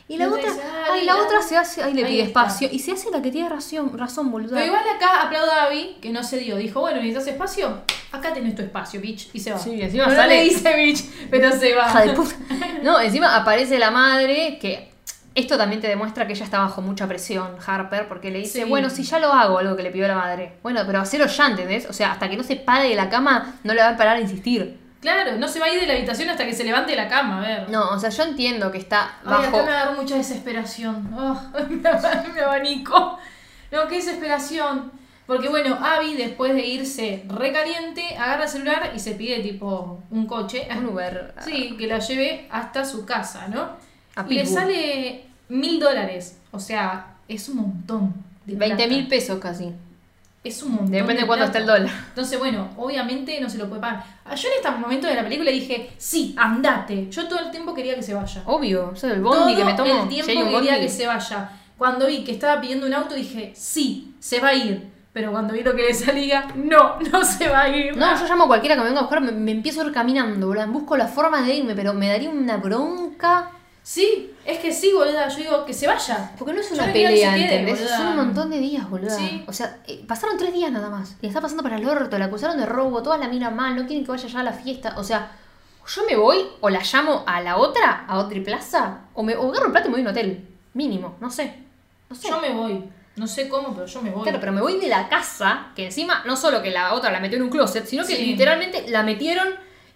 Y la otra, ay, la la- otra se hace, ay, le Ahí pide está. espacio. Y se hace la que tiene razón, razón boluda. Pero igual acá aplaudo a Abby, que no se dio. Dijo, bueno, ¿necesitas espacio? Acá tenés tu espacio, bitch. Y se va. Sí, encima no sale- le dice bitch, pero se va. Hija de puta. No, encima aparece la madre que esto también te demuestra que ella está bajo mucha presión, Harper, porque le dice, Sí. bueno, si ya lo hago, algo que le pidió la madre. Bueno, pero hacelo ya, ¿entendés? O sea, hasta que no se pare de la cama, no le va a parar a insistir. Claro, no se va a ir de la habitación hasta que se levante de la cama, a ver. No, o sea, yo entiendo que está Ay, acá bajo... me agarró mucha desesperación. Oh, me, ab- me abanico. No, qué desesperación. Porque bueno, Abby, después de irse recaliente, agarra el celular y se pide tipo un coche. Un Uber. Sí, que la lleve hasta su casa, ¿no? A y le sale mil dólares. O sea, es un montón. de 20 plata. mil pesos casi. Es un montón. Depende de plata. esté el dólar. Entonces, bueno, obviamente no se lo puede pagar. Ah, Yo en este momento de la película dije, sí, andate. Yo todo el tiempo quería que se vaya. Obvio, eso es el bondi que me tomo. el tiempo quería que se vaya. Cuando vi que estaba pidiendo un auto dije, sí, se va a ir. Pero cuando vi lo que le salía, no, no se va a ir. No, yo llamo a cualquiera que me venga a buscar, me, me empiezo a ir caminando, boludo. Busco la forma de irme, pero me daría una bronca. Sí, es que sí, boluda. Yo digo, que se vaya. Porque no es una que pelea, quede, ¿entendés? boluda. Son un montón de días, boludo. Sí. O sea, eh, pasaron tres días nada más. Y está pasando para el orto, la acusaron de robo, todas la miran mal, no quieren que vaya ya a la fiesta. O sea, yo me voy o la llamo a la otra, a otra plaza, o me o agarro plato y me voy a un hotel. Mínimo, no sé. No sé. Yo me voy. No sé cómo, pero yo me voy. Claro, pero me voy de la casa, que encima no solo que la otra la metió en un closet, sino que Sí. literalmente la metieron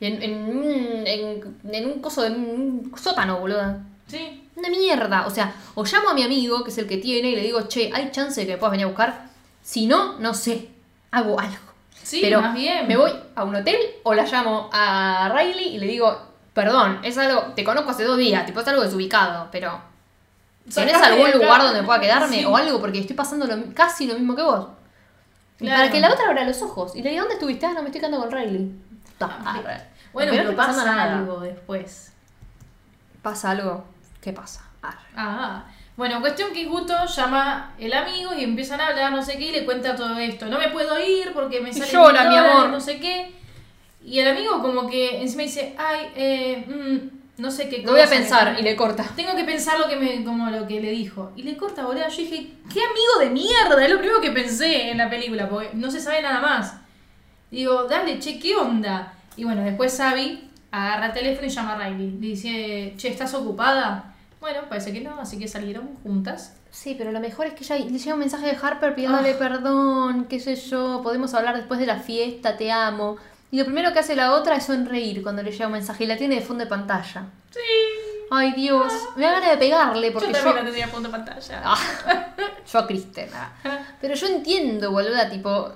en, en, un, en, en un coso de un sótano, boludo. Sí. Una mierda. O sea, o llamo a mi amigo, que es el que tiene, y le digo, che, ¿hay chance de que me puedas venir a buscar? Si no, no sé. Hago algo. Sí, Pero más bien. me voy a un hotel o la llamo a Riley y le digo, perdón, es algo, te conozco hace dos días, tipo es algo desubicado, pero ¿tenés algún lugar donde pueda quedarme Sí. o algo? Porque estoy pasando lo- casi lo mismo que vos. Y Claro. para que la otra abra los ojos y le diga, ¿dónde estuviste? Ah, no, me estoy quedando con Riley. Madre. Bueno, No pero pasando pasa algo después. ¿Pasa algo? ¿Qué pasa? Arre. Ah, bueno, cuestión que justo llama el amigo y empiezan a hablar, no sé qué, y le cuenta todo esto. No me puedo ir porque me sale llora, mi amor. no sé qué. Y el amigo como que encima dice, ay, eh, mm, no sé qué Lo voy a pensar y le corta. Tengo que pensar lo que me, como lo que le dijo. Y le corta, boludo. Yo dije, qué amigo de mierda. Es lo primero que pensé en la película, porque no se sabe nada más. Digo, dale, che, ¿qué onda? Y bueno, después Abby agarra el teléfono y llama a Riley. Le dice, che, ¿estás ocupada? Bueno, parece que no, así que salieron juntas. Sí, pero lo mejor es que ella le llega un mensaje de Harper pidiéndole perdón, qué sé yo, podemos hablar después de la fiesta, te amo. Y lo primero que hace la otra es sonreír cuando le llega un mensaje y la tiene de fondo de pantalla. Sí. Ay, Dios, me da ganas de pegarle porque yo yo. también la tendría a punto de pantalla. Ah, yo a Kristen. ah. Pero yo entiendo, boluda, tipo,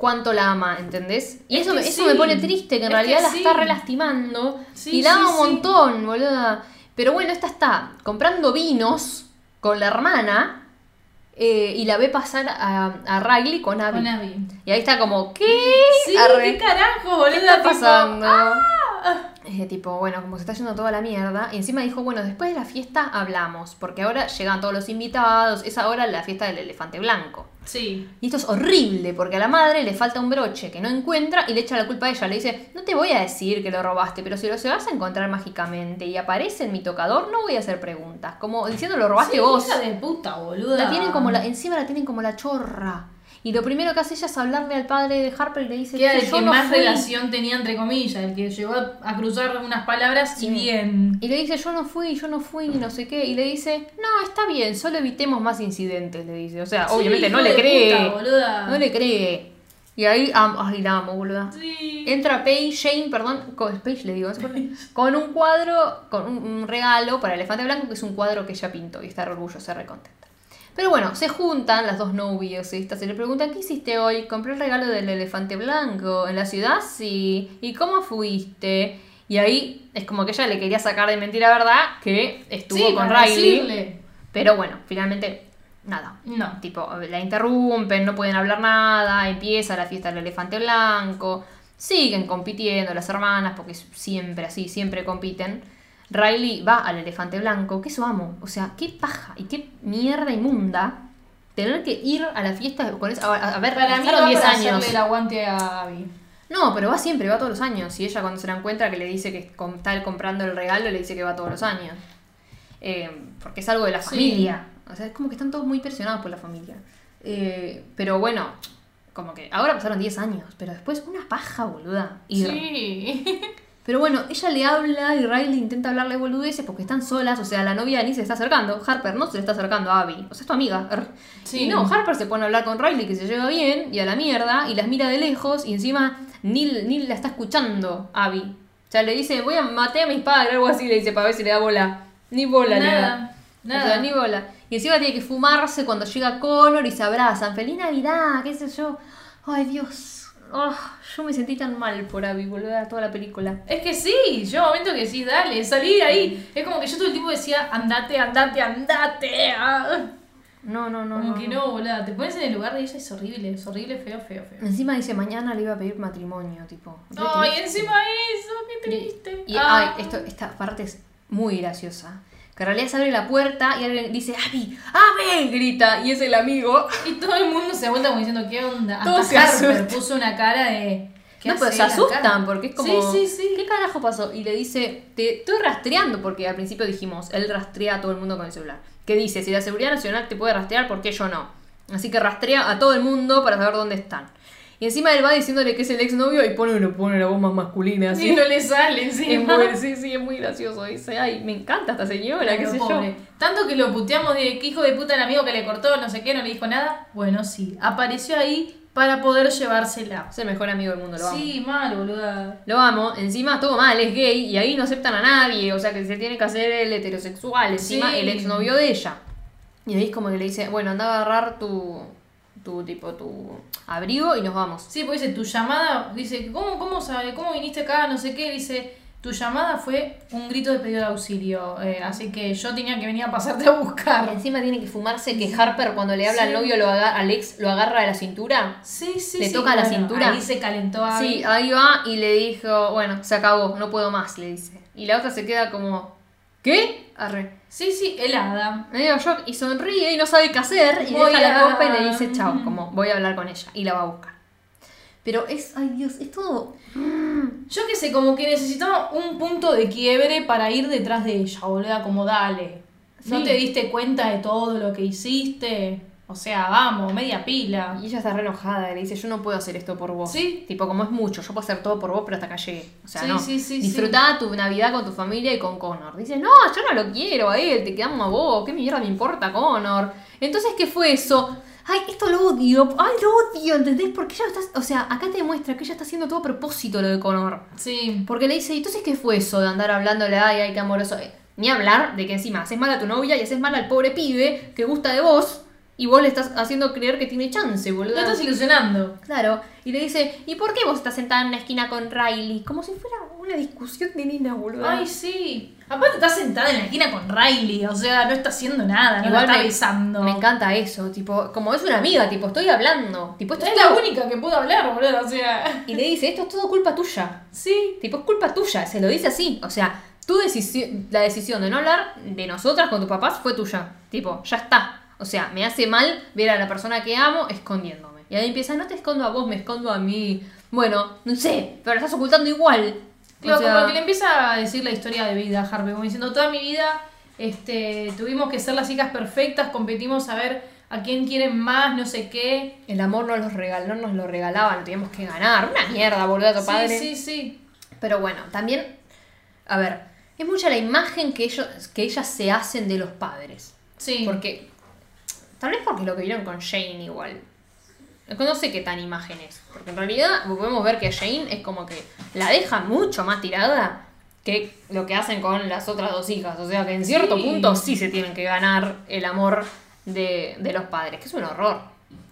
cuánto la ama, ¿entendés? Y Es eso, me, eso sí. me pone triste, que en Es realidad que la sí. está relastimando. Sí, y la ama un montón, boluda. Pero bueno, esta está comprando vinos con la hermana eh, y la ve pasar a, a Riley con Abby. Con Abby. Y ahí está como, ¿qué? Sí, Arre. qué carajo, boludo. ¿Qué está pasando? ¡ah! Eh, tipo, bueno, como se está yendo toda la mierda. Y encima dijo, bueno, después de la fiesta hablamos. Porque ahora llegan todos los invitados. Es ahora la fiesta del elefante blanco. Sí. Y esto es horrible, porque a la madre le falta un broche que no encuentra y le echa la culpa a ella. Le dice, no te voy a decir que lo robaste, pero si lo se vas a encontrar mágicamente y aparece en mi tocador, no voy a hacer preguntas. Como diciendo, lo robaste Sí, vos. hija de puta, boluda. La tienen como la, encima la tienen como la chorra. Y lo primero que hace ella es hablarle al padre de Harper y le dice, Que era "Che, el que no más fui". relación tenía entre comillas, el que llegó a, cruzar unas palabras y bien. Y le dice, yo no fui, yo no fui, no sé qué. Y le dice, no, está bien, solo evitemos más incidentes, le dice. O sea, Sí, obviamente no le cree. puta, no le cree. Y ahí, am- ay, la amo, boluda. Sí. Entra Paige, Jane, perdón, con, Paige le digo, con un cuadro, con un, un regalo para Elefante Blanco, que es un cuadro que ella pintó y está orgullosa, re contenta. Pero bueno, se juntan las dos novios estas y le preguntan, ¿qué hiciste hoy? Compré el regalo del Elefante Blanco. ¿En la ciudad? Sí. ¿Y cómo fuiste? Y ahí es como que ella le quería sacar de mentira verdad que estuvo Sí, con Riley. decirle. Pero bueno, finalmente, nada. No. Tipo, la interrumpen, no pueden hablar nada, empieza la fiesta del elefante blanco, siguen compitiendo las hermanas, porque siempre así, siempre compiten. Riley va al elefante blanco, que eso amo, o sea, qué paja y qué mierda inmunda tener que ir a la fiesta con esa, a, a ver, Para mí va 10 para años. hacerle el aguante a Abby. No, pero va siempre, va todos los años. Y ella cuando se la encuentra que le dice que está él comprando el regalo, le dice que va todos los años. Eh, porque es algo de la Sí. familia. O sea, es como que están todos muy presionados por la familia. Eh, pero bueno, como que ahora pasaron 10 años, pero después una paja, boluda. Ir. Sí. Pero bueno, ella le habla y Riley intenta hablarle boludeces porque están solas, o sea, la novia ni se está acercando. Harper no se le está acercando a Abby, o sea, es tu amiga. Sí. Y no, Harper se pone a hablar con Riley que se lleva bien y a la mierda y las mira de lejos y encima Neil, Neil la está escuchando, Abby. O sea, le dice, voy a matar a mis padres, algo así, le dice, para ver si le da bola. Ni bola. Nada. Nada. O sea, ni bola. Y encima tiene que fumarse cuando llega Connor y se abrazan. Feliz Navidad, qué sé yo. Ay, Dios. Oh, yo me sentí tan mal por Abby, boluda, toda la película. Es que sí, yo momento que sí, dale, salí de ahí. Es como que yo todo el tiempo decía, andate, andate, andate. ah. No, no, no. Como no, que no, boluda. Te pones en el lugar de ella, es horrible, es horrible, feo, feo, feo. Encima dice, mañana le iba a pedir matrimonio, tipo. Ay, triste. encima eso, qué triste. Y Ah. ay, esto, esta parte es muy graciosa. Que en realidad se abre la puerta y alguien dice, Abby, Abby, grita, y es el amigo. Y todo el mundo se vuelta como diciendo, ¿qué onda? Todos Hasta Harper puso una cara de... ¿qué No, pero se asustan cara? porque es como. Sí, sí, sí. ¿Qué carajo pasó? Y le dice, te estoy rastreando, porque al principio dijimos, él rastrea a todo el mundo con el celular. Que dice, si la Seguridad Nacional te puede rastrear, ¿por qué yo no? Así que rastrea a todo el mundo para saber dónde están. Y encima él va diciéndole que es el exnovio y pone, pone la voz más masculina así. Y no le sale Es encima. muy, sí, sí, es muy gracioso. Dice, ay, me encanta esta señora, qué sé pobre. Tanto que lo puteamos de que hijo de puta el amigo que le cortó, no sé qué, no le dijo nada. Bueno, sí, apareció ahí para poder llevársela. Es el mejor amigo del mundo, lo amo. Sí, mal, boluda. Lo amo, encima todo mal, es gay y ahí no aceptan a nadie, o sea que se tiene que hacer el heterosexual, encima Sí. el exnovio de ella. Y ahí es como que le dice, bueno, anda a agarrar tu, tu tipo, tu abrigo y nos vamos. Sí, pues dice, tu llamada, dice, ¿cómo, cómo, sabe, ¿cómo viniste acá? No sé qué, dice, tu llamada fue un grito de pedido de auxilio, eh, así que yo tenía que venir a pasarte a Y buscar. encima tiene que fumarse que Harper cuando le habla al novio lo aga- al ex lo agarra de la cintura. Sí, sí, ¿Le sí, toca la bueno, cintura? Ahí se calentó Abby. Sí, ahí va y le dijo, bueno, se acabó, no puedo más, le dice. Y la otra se queda como, ¿qué? Arre. sí, sí, helada. medio shock y sonríe y no sabe qué hacer y Voy deja la a- copa y le dice chao, como voy a hablar con ella y la va a buscar. Pero es, ay Dios, es todo... Yo qué sé, como que necesitaba un punto de quiebre para ir detrás de ella, boluda, como dale. ¿No Sí. te diste cuenta de todo lo que hiciste? O sea, vamos, media pila. Y ella está re enojada y le dice, yo no puedo hacer esto por vos. Sí. Tipo, como es mucho, yo puedo hacer todo por vos, pero hasta acá llegué. O sea, Sí, no. sí, sí, Disfrutá tu Navidad con tu familia y con Connor. Dice, no, yo no lo quiero a él, te quedamos a vos, ¿qué mierda me importa Connor? Entonces, ¿qué fue eso? Ay, esto lo odio, ay, lo odio, ¿entendés? Porque ella está, o sea, acá te demuestra que ella está haciendo todo a propósito lo de Connor. Sí. Porque le dice, entonces qué fue eso de andar hablándole, ay, ay, qué amoroso? Eh, Ni hablar de que encima haces mal a tu novia y haces mal al pobre pibe que gusta de vos y vos le estás haciendo creer que tiene chance, boludo. Lo estás ilusionando. Claro, y le dice, ¿y por qué vos estás sentada en una esquina con Riley? Como si fuera una discusión de nena, boludo. Ay, sí. Aparte está sentada en la esquina con Riley, o sea, no está haciendo nada, no Igual la está me, besando. me encanta eso, tipo, como es una amiga, tipo, estoy hablando, tipo, esto Es es la única que pudo hablar, boludo, o sea. Y le dice, esto es todo culpa tuya. Sí. Tipo, es culpa tuya, se lo dice así. O sea, tu decisión, la decisión de no hablar de nosotras con tus papás fue tuya. Tipo, ya está. O sea, me hace mal ver a la persona que amo escondiéndome. Y ahí empieza, no te escondo a vos, me escondo a mí. Bueno, no sé, pero la estás ocultando igual. O Claro, sea, como que le empieza a decir la historia de vida a Harvey, como diciendo, toda mi vida este, tuvimos que ser las hijas perfectas, competimos a ver a quién quieren más, no sé qué. El amor no, los regal, no nos lo regalaban, teníamos que ganar. Una mierda, boludo, tu padre. Sí, sí, sí. Pero bueno, también, a ver, es mucha la imagen que ellos, que ellas se hacen de los padres. Sí. Porque. Tal vez porque lo que vieron con Jane igual. No sé qué tan imagen es. Porque en realidad podemos ver que Jane es como que la deja mucho más tirada que lo que hacen con las otras dos hijas. O sea que en cierto Sí. punto sí se tienen que ganar el amor de, de los padres. Que es un horror.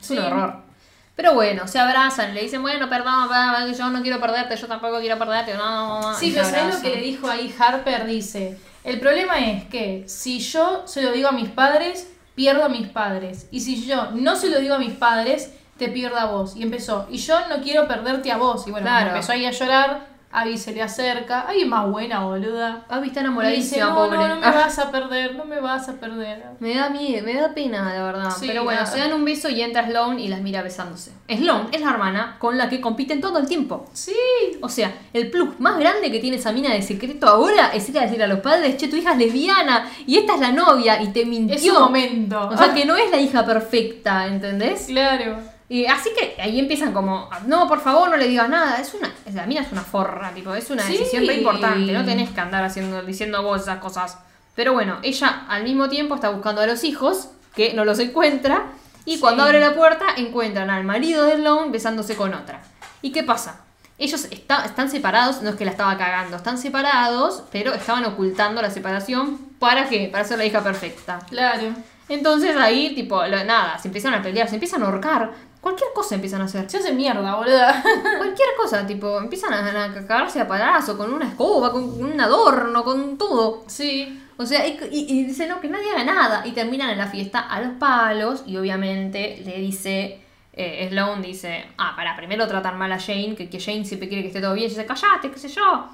Es un horror. Pero bueno, se abrazan, le dicen, bueno, perdón, pa, yo no quiero perderte, yo tampoco quiero perderte, no, no, no", Sí, pero ¿sabes lo que le dijo ahí Harper? Dice, el problema es que si yo se lo digo a mis padres, pierdo a mis padres. Y si yo no se lo digo a mis padres, te pierdo a vos. Y empezó, y yo no quiero perderte a vos. Y bueno, Claro. empezó ahí a llorar, Abby se le acerca. Abby es más buena, boluda. Abby está dice, enamoradísima, no, pobre. no, no me Ah. vas a perder, no me vas a perder. Me da miedo, me da pena, la verdad. Sí, Pero bueno, ah. se dan un beso y entra Sloan y las mira besándose. Sloan es la hermana con la que compiten todo el tiempo. Sí. O sea, el plus más grande que tiene esa mina de secreto ahora es ir a decir a los padres, che, tu hija es lesbiana y esta es la novia y te mintió. Es un momento. O sea, que no es la hija perfecta, ¿entendés? Claro. Y así que ahí empiezan como, no, por favor, no le digas nada. Es una, la mina es una forra, tipo, es una Sí. decisión muy importante. No tenés que andar haciendo, diciendo vos esas cosas. Pero bueno, ella al mismo tiempo está buscando a los hijos, que no los encuentra. Y Sí. cuando abre la puerta, encuentran al marido de Sloan besándose con otra. ¿Y qué pasa? Ellos está- están separados, no es que la estaba cagando, están separados, pero estaban ocultando la separación. ¿Para qué? Para ser la hija perfecta. Claro. Entonces ahí, tipo, nada, se empiezan a pelear, se empiezan a ahorcar. Cualquier cosa empiezan a hacer. Se hace mierda, boluda. Cualquier cosa, tipo, empiezan a, a cagarse a palazo con una escoba, con un adorno, con todo. sí. O sea, y, y, y dice, no, que nadie haga nada. Y terminan en la fiesta a los palos y obviamente le dice, eh, Sloan dice, ah, para, primero tratan mal a Jane, que, que Jane siempre quiere que esté todo bien. Y dice, callate, qué sé yo.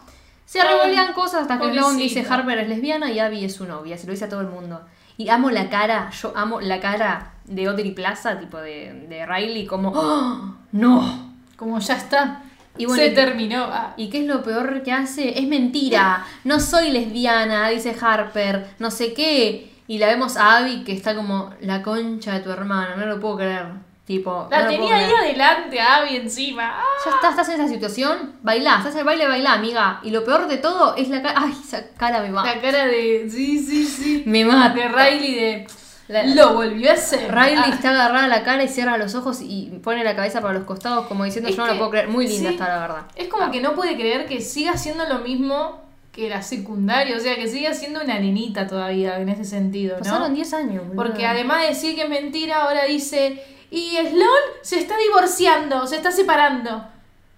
Se revolean cosas hasta que Sloan dice, Harper es lesbiana y Abby es su novia. Se lo dice a todo el mundo. Y amo la cara, yo amo la cara de Audrey Plaza, tipo de, de Riley, como, ¡Oh, no. Como ya está. Y bueno, se y- terminó. Ah. ¿Y qué es lo peor que hace? Es mentira. No soy lesbiana, dice Harper. No sé qué. Y la vemos a Abby que está como la concha de tu hermana. No lo puedo creer. Tipo, La no tenía ahí adelante, Abby encima. ¡Ah! Ya está, estás en esa situación, bailá, estás en el baile, bailá, amiga. Y lo peor de todo es la cara. Ay, esa cara me va. La cara de. Sí, sí, sí. Me mata. De Riley de. La- Lo volvió a hacer. Riley Ah, está agarrada la cara y cierra los ojos y pone la cabeza para los costados como diciendo Es yo no lo puedo creer. Muy linda sí. está la verdad. Es como que no puede creer que siga haciendo lo mismo que la secundaria. O sea, que siga siendo una nenita todavía en ese sentido, ¿no? Pasaron 10 años. boludo. Porque además de decir que es mentira, ahora dice. Y Sloan se está divorciando, se está separando.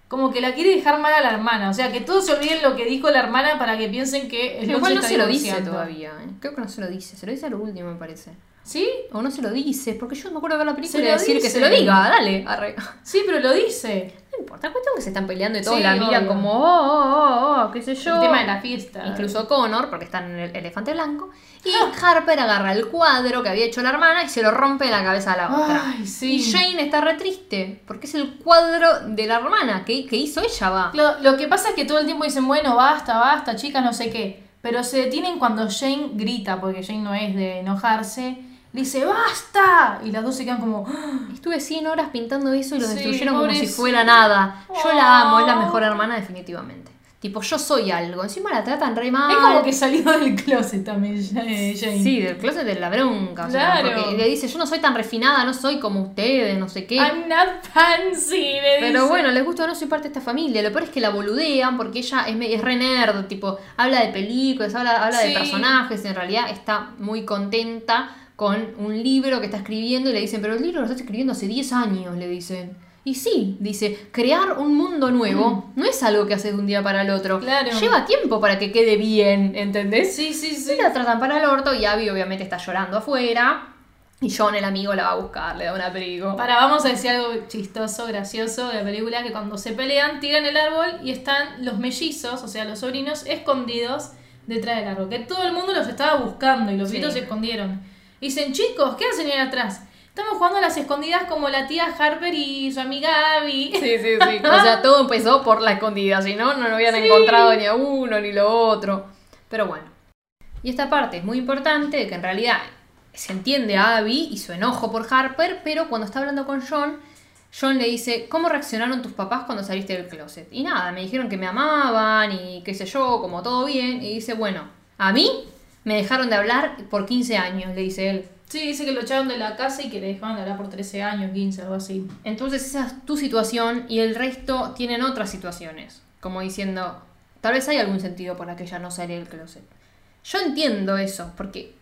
Como que la quiere dejar mal a la hermana. O sea, que todos se olviden lo que dijo la hermana para que piensen que Sloan Igual se no está se lo dice todavía. ¿eh? Creo que no se lo dice. Se lo dice a lo último, me parece. ¿Sí? O no se lo dice, porque yo me acuerdo de ver la película y decir que dice. se lo diga, dale. arre. Sí, pero lo dice. No importa, cuestión que se están peleando y todos Sí, la miran obvio. como, oh, oh, oh, qué sé yo. El tema de la fiesta. Incluso Connor, porque está en el elefante blanco. Y Harper agarra el cuadro que había hecho la hermana y se lo rompe en la cabeza a la otra. Ay, sí. Y Jane está re triste, porque es el cuadro de la hermana que, que hizo ella, va. Lo, lo que pasa es que todo el tiempo dicen, bueno, basta, basta, chicas, no sé qué. Pero se detienen cuando Jane grita, porque Jane no es de enojarse. Le dice, ¡basta! Y las dos se quedan como, "Ah". Estuve 100 horas pintando eso y lo Sí, destruyeron como si fuera nada. Yo la amo, es la Oh. mejor hermana definitivamente. Tipo, yo soy algo. Encima la tratan re mal. Es como que salió del closet también eh, Jane. Sí, del closet de la bronca. o sea, Claro. porque le dice, yo no soy tan refinada, no soy como ustedes, no sé qué. I'm not fancy, le Pero dice. bueno, les gusta no, soy parte de esta familia. Lo peor es que la boludean porque ella es, es re nerd, tipo, habla de películas, habla, habla de Sí. personajes, en realidad está muy contenta con un libro que está escribiendo y le dicen, pero el libro lo estás escribiendo hace 10 años, le dicen. Y sí, dice, crear un mundo nuevo no es algo que haces de un día para el otro. Mm. Claro. Lleva tiempo para que quede bien, ¿entendés? Sí, sí, sí. Y la tratan para el orto y Abby obviamente está llorando afuera. Y John, el amigo, la va a buscar, le da un abrigo. Para, vamos a decir algo chistoso, gracioso de la película, que cuando se pelean, tiran el árbol y están los mellizos, o sea, los sobrinos, escondidos detrás del árbol. Que todo el mundo los estaba buscando y los Sí. gritos se escondieron. Dicen, chicos, ¿qué hacen ahí atrás? Estamos jugando a las escondidas como la tía Harper y su amiga Abby. Sí, sí, sí. O sea, todo empezó por la escondida, si no, no lo hubieran encontrado ni a uno ni lo otro. Pero bueno. Y esta parte es muy importante, que en realidad se entiende a Abby y su enojo por Harper, pero cuando está hablando con John, John le dice, ¿cómo reaccionaron tus papás cuando saliste del closet? Y nada, me dijeron que me amaban y qué sé yo, como todo bien. Y dice, bueno, a mí me dejaron de hablar por 15 años, le dice él. Sí, dice que lo echaron de la casa y que le dejaban de hablar por 13 años, 15, algo así. Entonces esa es tu situación y el resto tienen otras situaciones. Como diciendo, tal vez hay algún sentido por la que ella no sale del closet. Yo entiendo eso, porque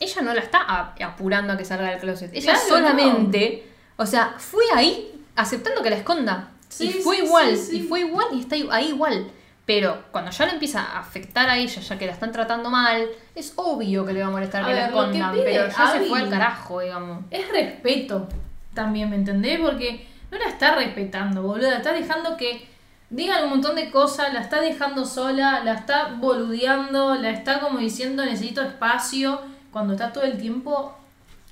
ella no la está apurando a que salga del closet. Ella Claro, solamente, o sea, fue ahí aceptando que la esconda. Sí, y fue sí, igual, sí. y fue igual y está ahí igual. Pero cuando ya le empieza a afectar a ella, ya que la están tratando mal, es obvio que le va a molestar A que la ver, escondan. Pero ya se fue al carajo, digamos. Es respeto también, ¿me entendés? Porque no la está respetando, boludo. La está dejando que digan un montón de cosas, la está dejando sola, la está boludeando, la está como diciendo necesito espacio, cuando está todo el tiempo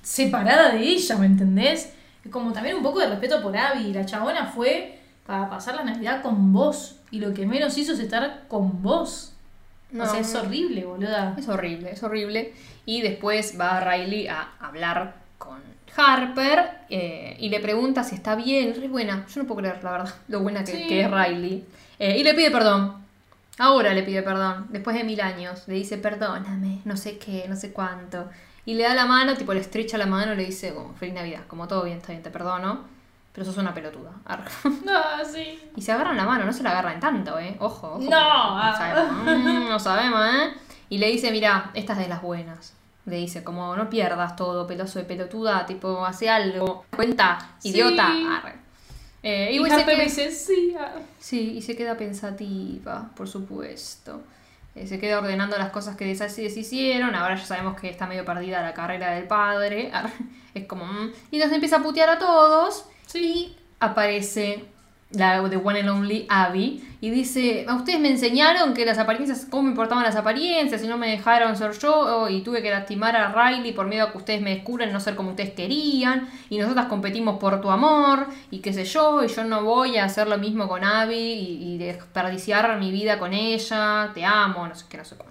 separada de ella, ¿me entendés? Como también un poco de respeto por Abby. La chabona fue para pasar la Navidad con vos. Y lo que menos hizo es estar con vos. No. O sea, es horrible, boluda. Es horrible, es horrible. Y después va Riley a hablar con Harper eh, y le pregunta si está bien. Re buena, yo no puedo creer, la verdad, lo buena que, Sí. que es Riley. Eh, y le pide perdón. Ahora le pide perdón, después de mil años. Le dice, perdóname, no sé qué, no sé cuánto. Y le da la mano, tipo le estrecha la mano y le dice, feliz Navidad, como todo bien, está bien, te perdono. Pero sos una pelotuda. No, sí. Y se agarran la mano, no se la agarran tanto, ¿eh? Ojo, ojo. No. No sabemos, mm, no sabemos, ¿eh? Y le dice, mira, esta es de las buenas. Le dice, como no pierdas todo, peloso de pelotuda, tipo, hace algo. Cuenta, Sí. idiota. Arre. Eh, Y igual se queda- sí. ah". Sí, y se queda pensativa, por supuesto. Eh, se queda ordenando las cosas que deshicieron. Ahora ya sabemos que está medio perdida la carrera del padre. Es como... mm. Y entonces empieza a putear a todos. Sí. aparece la de One and Only Abby y dice, a ustedes me enseñaron que las apariencias, cómo me importaban las apariencias y no me dejaron ser yo y tuve que lastimar a Riley por miedo a que ustedes me descubran no ser como ustedes querían y nosotras competimos por tu amor y qué sé yo y yo no voy a hacer lo mismo con Abby y, y desperdiciar mi vida con ella, te amo, no sé qué, no sé cuánto.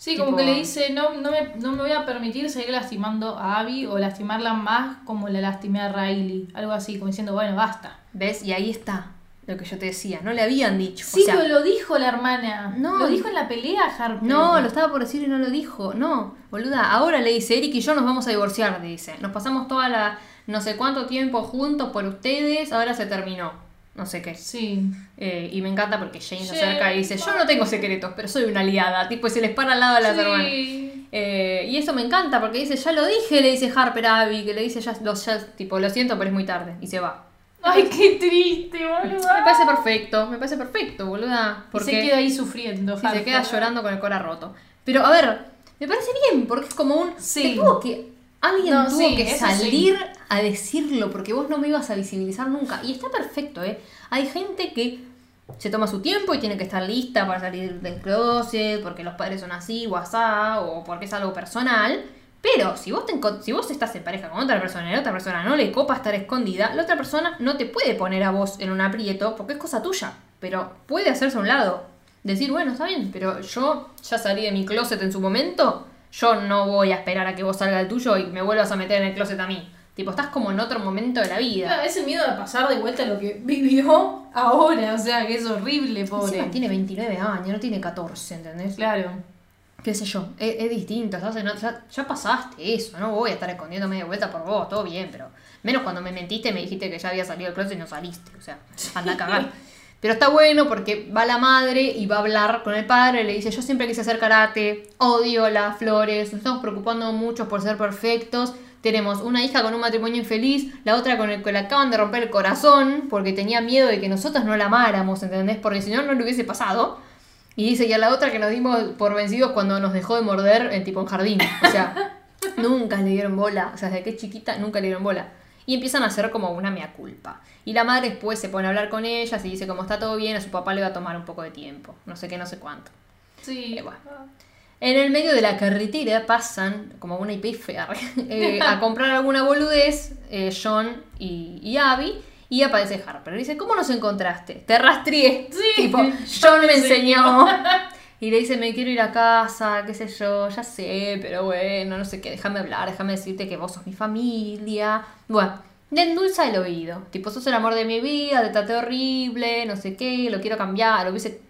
Sí, como que le dice, no, no, me, no me voy a permitir seguir lastimando a Abby o lastimarla más como la lastimé a Riley. Algo así, como diciendo, bueno, basta. ¿Ves? Y ahí está lo que yo te decía. No le habían dicho. Sí, o sea, pero lo dijo la hermana. No. Lo dijo en la pelea, Harper. No, lo estaba por decir y no lo dijo. No, boluda. Ahora le dice, Eric y yo nos vamos a divorciar, le dice. Nos pasamos toda la no sé cuánto tiempo juntos por ustedes, ahora se terminó. No sé qué. Sí. Eh, y me encanta porque Jane se acerca y dice, yo no tengo secretos, pero soy una aliada. Tipo, y se les para al lado a las hermanas. Sí. Eh, y eso me encanta porque dice, ya lo dije, le dice Harper a Abby, que le dice, ya, lo, ya, tipo, lo siento, pero es muy tarde. Y se va. Ay, qué triste, boludo. Me parece perfecto, me parece perfecto, boluda. Y Porque se queda ahí sufriendo. sí, se queda llorando con el cora roto. Pero a ver, me parece bien, porque es como un... Sí. te tuvo que... Alguien No, tuvo sí, que sí. salir a decirlo porque vos no me ibas a visibilizar nunca. Y está perfecto, ¿eh? Hay gente que se toma su tiempo y tiene que estar lista para salir del closet porque los padres son así o asá o porque es algo personal. Pero si vos, te si vos estás en pareja con otra persona y la otra persona no le copa estar escondida, la otra persona no te puede poner a vos en un aprieto porque es cosa tuya. Pero puede hacerse a un lado. Decir, bueno, está bien, pero yo ya salí de mi closet en su momento. Yo no voy a esperar a que vos salga del tuyo y me vuelvas a meter en el closet a mí. Tipo, estás como en otro momento de la vida. Claro, ese miedo de pasar de vuelta a lo que vivió ahora, o sea, que es horrible, pobre. Encima tiene 29 años, no tiene 14, ¿entendés? Claro. qué sé yo, es, es distinto, ¿sabes? No, ya, ya pasaste eso, no voy a estar escondiéndome de vuelta por vos, todo bien, pero menos cuando me mentiste y me dijiste que ya había salido del closet y no saliste, o sea, anda a cagar. Pero está bueno porque va la madre y va a hablar con el padre, le dice, yo siempre quise hacer karate, odio las flores, nos estamos preocupando mucho por ser perfectos, tenemos una hija con un matrimonio infeliz, la otra con el que le acaban de romper el corazón porque tenía miedo de que nosotros no la amáramos, ¿entendés? Porque si no, no le hubiese pasado. Y dice, y a la otra que nos dimos por vencidos cuando nos dejó de morder en tipo en jardín. O sea, nunca le dieron bola. O sea, desde que es chiquita nunca le dieron bola. Y empiezan a hacer como una mea culpa. Y la madre después se pone a hablar con ellas y dice como está todo bien, a su papá le va a tomar un poco de tiempo. No sé qué, no sé cuánto. Sí. Eh, bueno. En el medio de la carretera pasan, como una IP eh, a comprar alguna boludez, eh, John y, y Abby, y aparece Harper. Dice, ¿cómo nos encontraste? Te rastreé. Sí, Tipo, John me enseñó. Y le dice, me quiero ir a casa, qué sé yo, ya sé, pero bueno, no sé qué, déjame hablar, déjame decirte que vos sos mi familia. Bueno, le endulza el oído. Tipo, sos el amor de mi vida, te traté horrible, no sé qué, lo quiero cambiar, lo hubiese...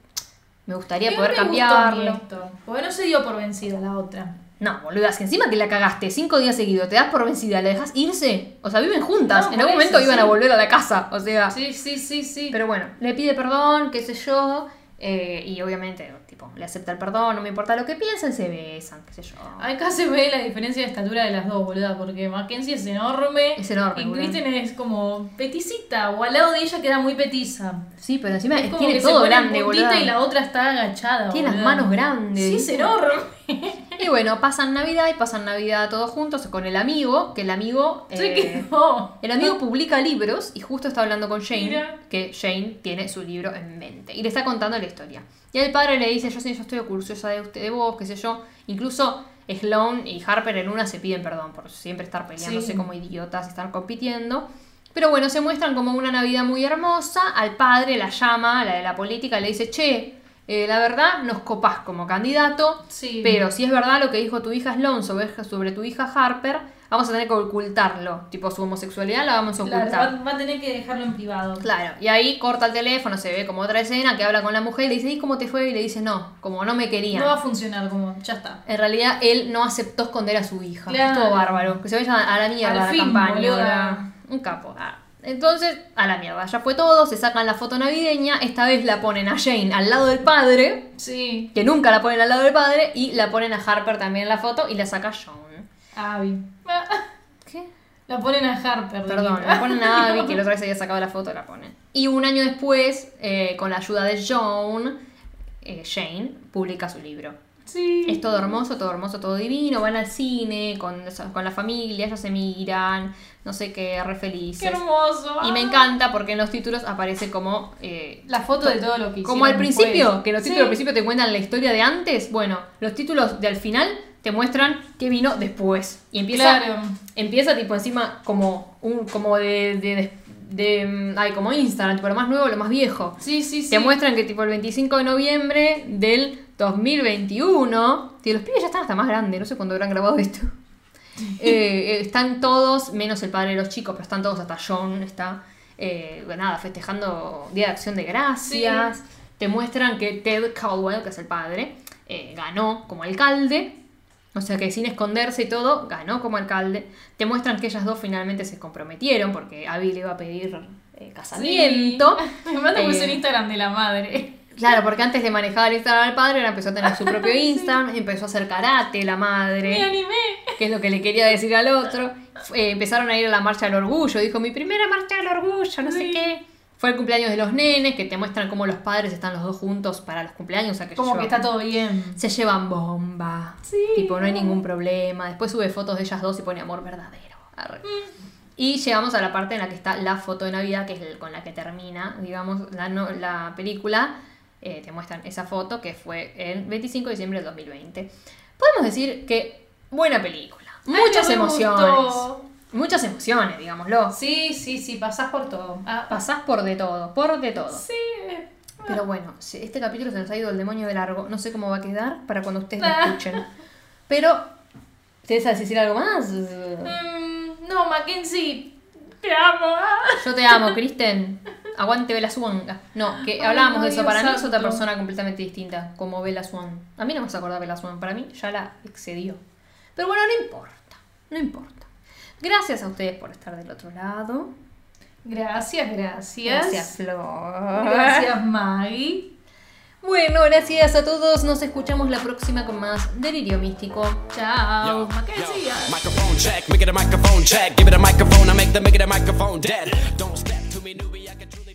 Me gustaría poder me cambiarlo. esto, Porque no se dio por vencida la otra. No, boluda, si encima que la cagaste cinco días seguidos, te das por vencida, le dejas irse. O sea, viven juntas. No, en algún eso, momento iban sí. a volver a la casa. O sea. Sí, sí, sí, sí. Pero bueno, le pide perdón, qué sé yo. eh, y obviamente, le acepta el perdón, no me importa lo que piensen, se besan, qué sé yo. Acá se ve la diferencia de estatura de las dos, boluda, porque Mackenzie es enorme. Es enorme, Y boluda. Kristen es como peticita, o al lado de ella queda muy petiza. Sí, pero encima Es como tiene que todo grande, boluda. y la otra está agachada. Tiene las manos grandes. Sí, es enorme. Y bueno, pasan Navidad y pasan Navidad todos juntos con el amigo, que el amigo... Se eh, quedó. El amigo publica libros y justo está hablando con Jane, Mira. que Jane tiene su libro en mente y le está contando la historia. Y el padre le dice, yo sé, yo estoy orgullosa de usted, de vos, qué sé yo. Incluso Sloan y Harper en una se piden perdón por siempre estar peleándose Sí. como idiotas y estar compitiendo. Pero bueno, se muestran como una Navidad muy hermosa. Al padre la llama, la de la política, le dice, che, eh, la verdad nos copás como candidato, Sí. pero si es verdad lo que dijo tu hija Sloan sobre, sobre tu hija Harper, vamos a tener que ocultarlo. Tipo, su homosexualidad la vamos a Claro, ocultar. va, va a tener que dejarlo en privado. Claro, y ahí corta el teléfono, se ve como otra escena que habla con la mujer y le dice, ¿y cómo te fue? Y le dice, no, como no me querían. No va a funcionar como, ya está. En realidad, él no aceptó esconder a su hija. Claro. Estuvo bárbaro. Que se vaya a la mierda Al la fin, campaña. Un capo. Ah. Entonces, a la mierda. Ya fue todo, se sacan la foto navideña. Esta vez la ponen a Jane al lado del padre, Sí. que nunca la ponen al lado del padre, y la ponen a Harper también en la foto y la saca John. Abby. ¿Qué? La ponen a Harper. Perdón, la ponen a Abby, que la otra vez había sacado la foto, la ponen. Y un año después, eh, con la ayuda de John, eh, Jane publica su libro. Sí. Es todo hermoso, todo hermoso, todo divino. Van al cine con, con la familia, ellos se miran, no sé qué, re Qué felices. hermoso. Y me encanta porque en los títulos aparece como. eh, La foto de todo lo que como al principio, después. que los Sí. títulos al principio te cuentan la historia de antes. Bueno, los títulos de al final te muestran qué vino después. Y empieza. Claro. Empieza tipo encima como un. como de. de, de- de- ay, como Instagram, tipo lo más nuevo, lo más viejo. Sí, sí, sí. Te muestran que tipo el 25 de noviembre del 2021. Que los pibes ya están hasta más grandes, no sé cuándo habrán grabado esto. Eh, eh, están todos, menos el padre de los chicos, pero están todos, hasta John está, eh, nada, festejando Día de Acción de Gracias. Te muestran que Ted Caldwell, que es el padre, eh, ganó como alcalde. O sea que sin esconderse y todo, ganó como alcalde. Te muestran que ellas dos finalmente se comprometieron porque Abby le iba a pedir casamiento. Sí. Me manda el Instagram de la madre. Claro, porque antes de manejar el Instagram al padre, ahora empezó a tener su propio Instagram, empezó a hacer karate la Me madre, animé. que es lo que le quería decir al otro. Eh, empezaron a ir a la marcha del orgullo, dijo mi primera marcha del orgullo, no sé qué. Fue el cumpleaños de los nenes, que te muestran cómo los padres están los dos juntos para los cumpleaños, o sea que Como que está todo bien. se llevan bomba. Sí. Tipo, no hay ningún problema. Después sube fotos de ellas dos y pone amor verdadero. Arre. Y llegamos a la parte en la que está la foto de Navidad, que es el- con la que termina, digamos, la, no- la película. Eh, te muestran esa foto que fue el 25 de diciembre del 2020. Podemos decir que buena película. Muchas emociones. gustó. Muchas emociones, digámoslo. Sí, sí, sí, pasás por todo. Ah, Pasás por de todo, por de todo. Sí. eh, Pero bueno, si este capítulo se nos ha ido el demonio de largo. No sé cómo va a quedar para cuando ustedes lo Ah. escuchen. Pero, ¿te sabes decir algo más? Mm, no, Mackenzie. Te amo. ah. Yo te amo, Kristen. Aguante Bella Swan. No, que hablábamos de eso. Para mí es otra santo. persona completamente distinta, como Bella Swan. A mí no me vas a acordar de Bella Swan. Para mí ya la excedió. Pero bueno, no importa. No importa. Gracias a ustedes por estar del otro lado. Gracias, gracias. Gracias, Flor. Gracias, Maggie. Bueno, gracias a todos. Nos escuchamos la próxima con más Delirio Místico. Chao, Yo, Mackenzie. yo, microphone check, make it a microphone check. Give it a microphone, I make the make it a microphone dead. Don't step to me, newbie, I can truly.